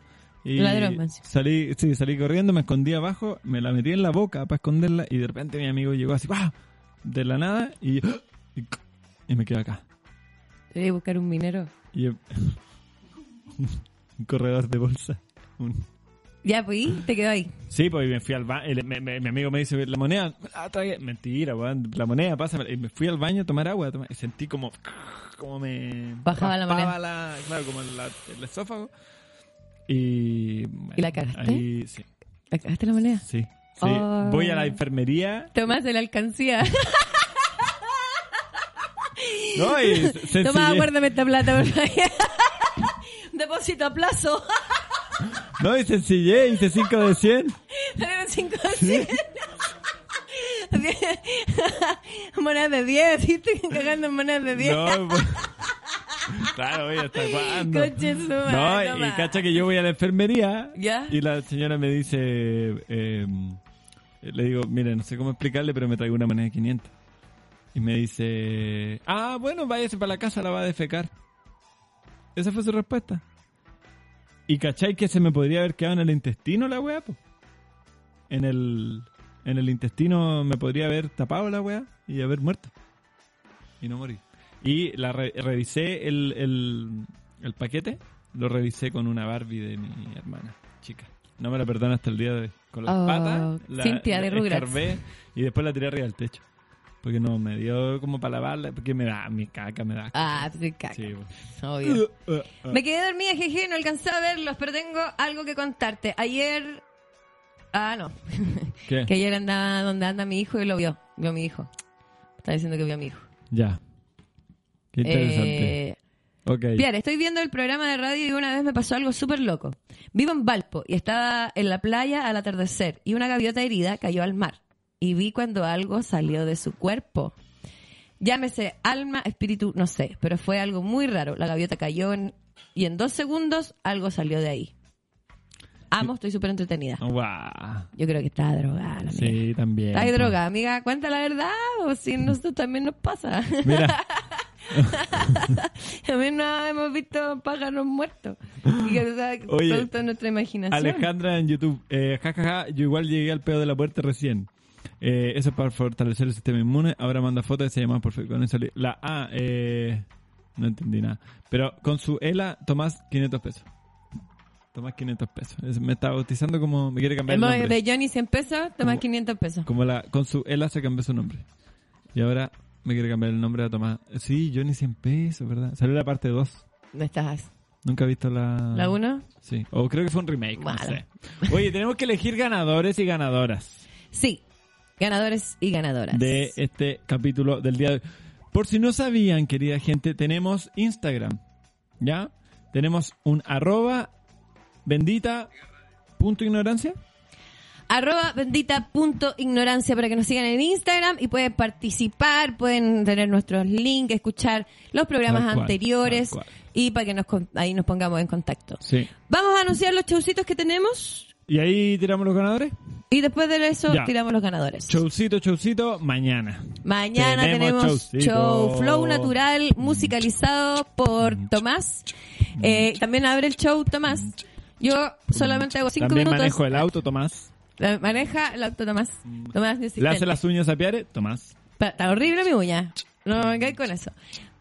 Y Ladrón, salí, sí, salí corriendo, me escondí abajo, me la metí en la boca para esconderla y de repente mi amigo llegó así, ¡ah! de la nada y, y, y me quedé acá. Te voy a buscar un minero. Y un corredor de bolsa. Un- Ya, pues, te quedó ahí. Sí, pues y me fui al baño. Mi amigo me dice, la moneda, ah, trae- mentira, weón, la moneda, pasa. Y me fui al baño a tomar agua a tomar- y sentí como, como me Bajaba la moneda. la- claro, como la- el esófago. Y, ¿Y la cagaste? Ahí, sí, ¿La cagaste la moneda? sí. sí. Oh. Voy a la enfermería. Tomás de la alcancía. No, y sencillez. Toma, guárdame esta plata, por favor. Depósito a plazo. No, y sencillez, hice 5 de 100. Tenemos 5 de 100. monedas de 10, ¿sí? Estoy cagando en monedas de 10. No, pues- claro, oye, ¿hasta cuándo? Conche su madre, No, y cacha que yo voy a la enfermería ¿Ya? y la señora me dice, eh, le digo, mire, no sé cómo explicarle, pero me traigo una moneda de 500. Y me dice, ah, bueno, váyase para la casa, la va a defecar. Esa fue su respuesta. Y cachai que se me podría haber quedado en el intestino la weá, po? En el... en el intestino me podría haber tapado la weá y haber muerto. Y no morir. Y la re- revisé el, el, el paquete, lo revisé con una Barbie de mi hermana, chica. No me la perdona hasta el día de hoy. Con las Oh, patas, la, Cintia de escarbé y después la tiré arriba del techo. Porque no, me dio como para lavarla, porque me da, mi caca me da. Ah, te caca. Sí, bueno. Obvio. Uh, uh, uh. Me quedé dormida, jeje, no alcancé a verlos, pero tengo algo que contarte. Ayer... Ah, no. ¿Qué? que ayer andaba donde anda mi hijo y lo vio. Vio a mi hijo. Está diciendo que vio a mi hijo. Ya. Qué interesante. Eh, estoy viendo el programa de radio y una vez me pasó algo súper loco. Vivo en Valpo y estaba en la playa al atardecer y una gaviota herida cayó al mar. Y vi cuando algo salió de su cuerpo. Llámese alma, espíritu, no sé, pero fue algo muy raro. La gaviota cayó en- y en dos segundos algo salió de ahí. Amo, estoy súper entretenida. Guau. Yo creo que está drogada la amiga. Sí, también. Está drogada, amiga, cuenta la verdad, o si nosotros también nos pasa. Mira, A mí no hemos visto pájaros muertos. Y que, o sea, Oye, producto de nuestra imaginación. Alejandra en YouTube. Eh, ja, ja, ja, yo igual llegué al pedo de la puerta recién. Eh, eso es para fortalecer el sistema inmune. Ahora manda fotos y se llama perfecto. Con eso la A, eh, no entendí nada. Pero con su ELA, Tomás 500 pesos. Tomás 500 pesos. Es- me está bautizando como me quiere cambiar el nombre. de Johnny 100 pesos, Como- 500 pesos. Como la, con su ELA se cambió su nombre. Y ahora me quiere cambiar el nombre a Tomás. Sí, Johnny 100 pesos, ¿verdad? Salió la parte 2. ¿Dónde estás? Nunca he visto la... ¿La 1? Sí, o creo que fue un remake, no sé. Oye, tenemos que elegir ganadores y ganadoras Sí. Ganadores y ganadoras. de este capítulo del día de hoy. Por si no sabían, querida gente, tenemos Instagram, ¿ya? Tenemos un arroba bendita punto ignorancia. Arroba bendita punto ignorancia para que nos sigan en Instagram y pueden participar, pueden tener nuestros links, escuchar los programas cual, anteriores y para que nos, ahí nos pongamos en contacto. Sí. Vamos a anunciar los showcitos que tenemos ¿Y ahí tiramos los ganadores? y después de eso Ya. tiramos los ganadores. Showcito, showcito, mañana. Mañana Tenemos show Flow Natural musicalizado por Tomás. Eh, también abre el show Tomás. Yo solamente hago cinco También minutos. manejo el auto, Tomás. La- Maneja el auto Tomás. Tomás mi Le hace las uñas a Piare, Tomás. Pa- Está horrible mi uña. No me cae con eso.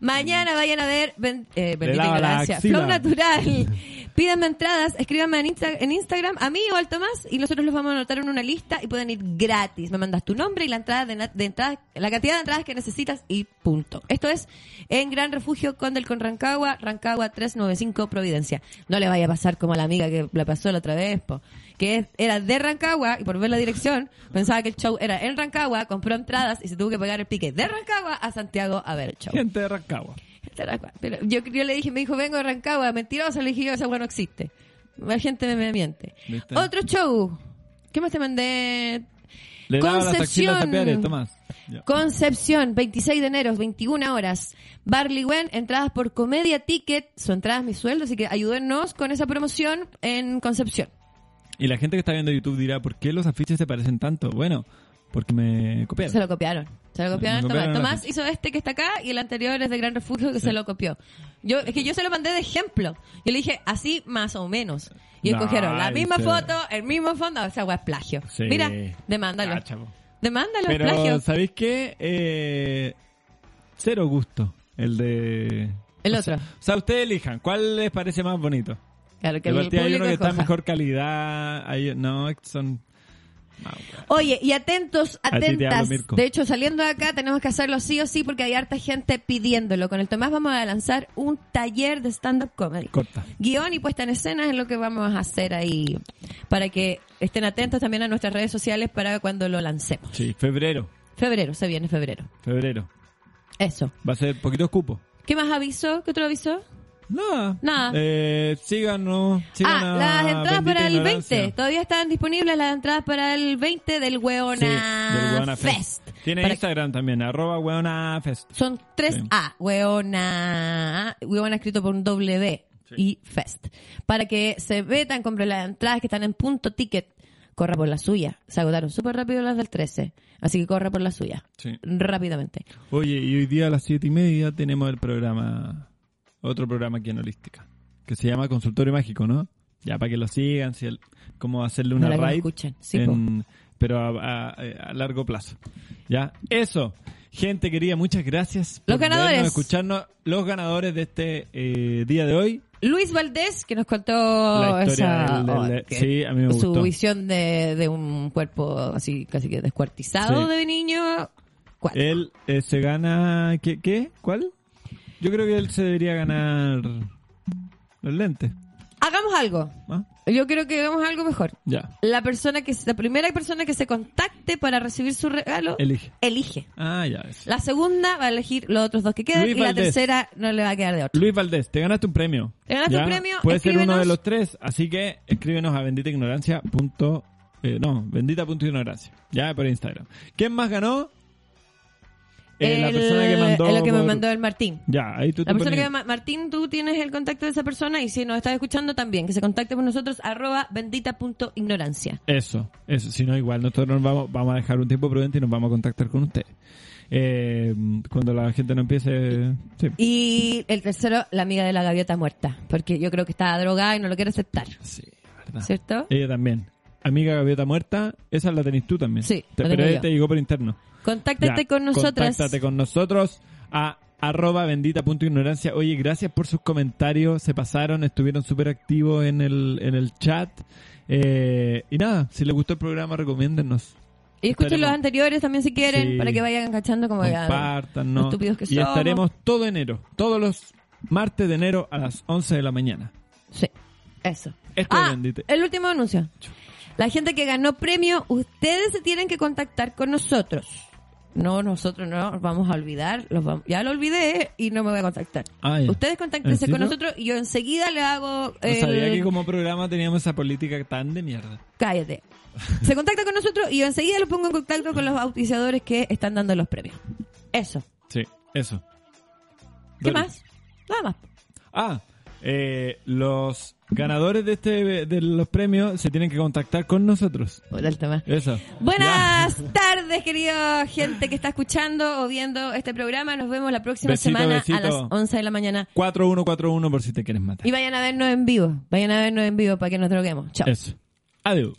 Mañana vayan a ver ben- eh, la Ignorancia. Flow Natural. Pídanme entradas, escríbanme en, Insta- en Instagram a mí o al Tomás y nosotros los vamos a anotar en una lista y pueden ir gratis. Me mandas tu nombre y la entrada de, de entrada, la cantidad de entradas que necesitas y punto. Esto es en Gran Refugio Condel con Rancagua, Rancagua 395 Providencia. No le vaya a pasar como a la amiga que la pasó la otra vez, po, que era de Rancagua y por ver la dirección pensaba que el show era en Rancagua, compró entradas y se tuvo que pagar el pique de Rancagua a Santiago a ver el show. Gente de Rancagua. Este Rancagua. Pero yo, yo le dije, me dijo, vengo de Rancagua, mentirosa, le dije yo, esa no existe. La gente me, me miente. ¿Viste? Otro show. ¿Qué más te mandé? Le Concepción. Tomás. Concepción, 26 de enero, 21 horas. Barley Wen, entradas por Comedia Ticket. Su entrada es mi sueldo, así que ayúdennos con esa promoción en Concepción. Y la gente que está viendo YouTube dirá, ¿por qué los afiches se parecen tanto? Bueno, porque me copiaron. Se lo copiaron. Se lo copiaron Tomás. hizo este que está acá y el anterior es de Gran Refugio que se lo copió. Yo, es que yo se lo mandé de ejemplo. Yo le dije así más o menos. Y No, escogieron la misma pero- foto, el mismo fondo. O sea, es plagio. Sí. Mira, demándalo. Po. Demándalo, Pero, plagio. ¿sabéis qué? Eh, cero gusto. El de... El o otro. sea- O sea, ustedes elijan. ¿Cuál les parece más bonito? Claro, que el hay uno que está en mejor calidad. Hay, no, son... no. Oye, y atentos, hablo, atentas. De hecho, saliendo de acá tenemos que hacerlo sí o sí porque hay harta gente pidiéndolo. Con el Tomás vamos a lanzar un taller de stand-up comedy. Corta. Guión y puesta en escena es lo que vamos a hacer ahí para que estén atentos también a nuestras redes sociales para cuando lo lancemos. Sí, febrero. Febrero, se viene febrero. Febrero. Eso. Va a ser poquitos cupos. ¿Qué más aviso? ¿Qué otro aviso? Nada. Nada. Eh, síganos. ah, las entradas para el Ignorancia. 20. Todavía están disponibles las entradas para el 20 del Weona, Sí, del Weona Fest. Tiene Para- Instagram también, arroba weona fest. Son tres Sí. A, Weona, Weona escrito por un W y Fest. Para que se metan, compren las entradas que están en punto ticket. Corra por la suya. Se agotaron súper rápido las del 13. Así que corra por la suya. Sí. Rápidamente. Oye, y hoy día a las siete y media tenemos el programa, otro programa aquí en Holística, que se llama Consultorio Mágico, ¿no? Ya, para que lo sigan, si el- como hacerle una raid. Sí, pero a, a- a largo plazo. Ya, eso. Gente querida, muchas gracias. Los por ganadores. vernos, escucharnos. Los ganadores de este eh, día de hoy. Luis Valdés, que nos contó La historia esa, del- del- oh, del- que- sí, a mí me su gustó. visión de, de un cuerpo así casi que descuartizado Sí. de niño. Cuatro. Él eh, se gana... ¿qué, ¿Qué? ¿Cuál? Yo creo que él se debería ganar los lentes. Hagamos algo. ¿ah? Yo creo que hagamos algo mejor. Ya, La persona que la primera persona que se contacte para recibir su regalo elige. elige. Ah, ya. eso. La segunda va a elegir los otros dos que quedan Luis y la tercera no le va a quedar de otro. Luis Valdés, te ganaste un premio. Te ganaste ¿Ya? un premio, Puede ser uno de los tres, así que escríbenos a benditaignorancia. punto- eh, no, bendita.ignorancia. Ya por Instagram. ¿Quién más ganó? Eh, la El- persona que mandó. es lo que me mandó el Martín. Ya, ahí tú La te persona que ma- Martín, tú tienes el contacto de esa persona y si nos estás escuchando también, que se contacte con nosotros arroba bendita.ignorancia. Eso, eso. Si no, igual nosotros nos vamos, vamos a dejar un tiempo prudente y nos vamos a contactar con ustedes. Eh, cuando la gente no empiece. Sí. Y el tercero, la amiga de la gaviota muerta, porque yo creo que está drogada y no lo quiere aceptar, Sí, verdad. ¿cierto? Ella también. Amiga Gaviota Muerta, esa la tenés tú también. Sí, Te- pero yo. te llegó por interno. Contáctate Ya, con nosotras. Contáctate con nosotros a arroba bendita.ignorancia. Oye, gracias por sus comentarios. Se pasaron, estuvieron súper activos en el, en el chat. Eh, y nada, si les gustó el programa, recomiéndennos. Y escuchen Estaremos- los anteriores también si quieren, Sí. para que vayan cachando como Compartan, ¿no? estúpidos que Y somos. estaremos todo enero, todos los martes de enero a las 11 de la mañana. Sí, eso. Esto es ah, Bendita. el último anuncio. La gente que ganó premio, ustedes se tienen que contactar con nosotros. No, nosotros no nos vamos a olvidar. Los vamos- ya lo olvidé y no me voy a contactar. Ah. Ustedes ¿En contáctense con nosotros y yo enseguida le hago... No sabía que como programa teníamos esa política tan de mierda. Cállate. Se contacta con nosotros y yo enseguida los pongo en contacto con los auspiciadores que están dando los premios. Eso. Sí, eso. ¿Qué más? Nada más. Ah, eh, los ganadores de este de los premios se tienen que contactar con nosotros. Tema. Eso. Buenas tardes, querida gente que está escuchando o viendo este programa. Nos vemos la próxima Besito, semana besito. a las 11 de la mañana. 4141 por si te quieres matar. Y vayan a vernos en vivo. Vayan a vernos en vivo para que nos droguemos. Chao. Eso. Adiós.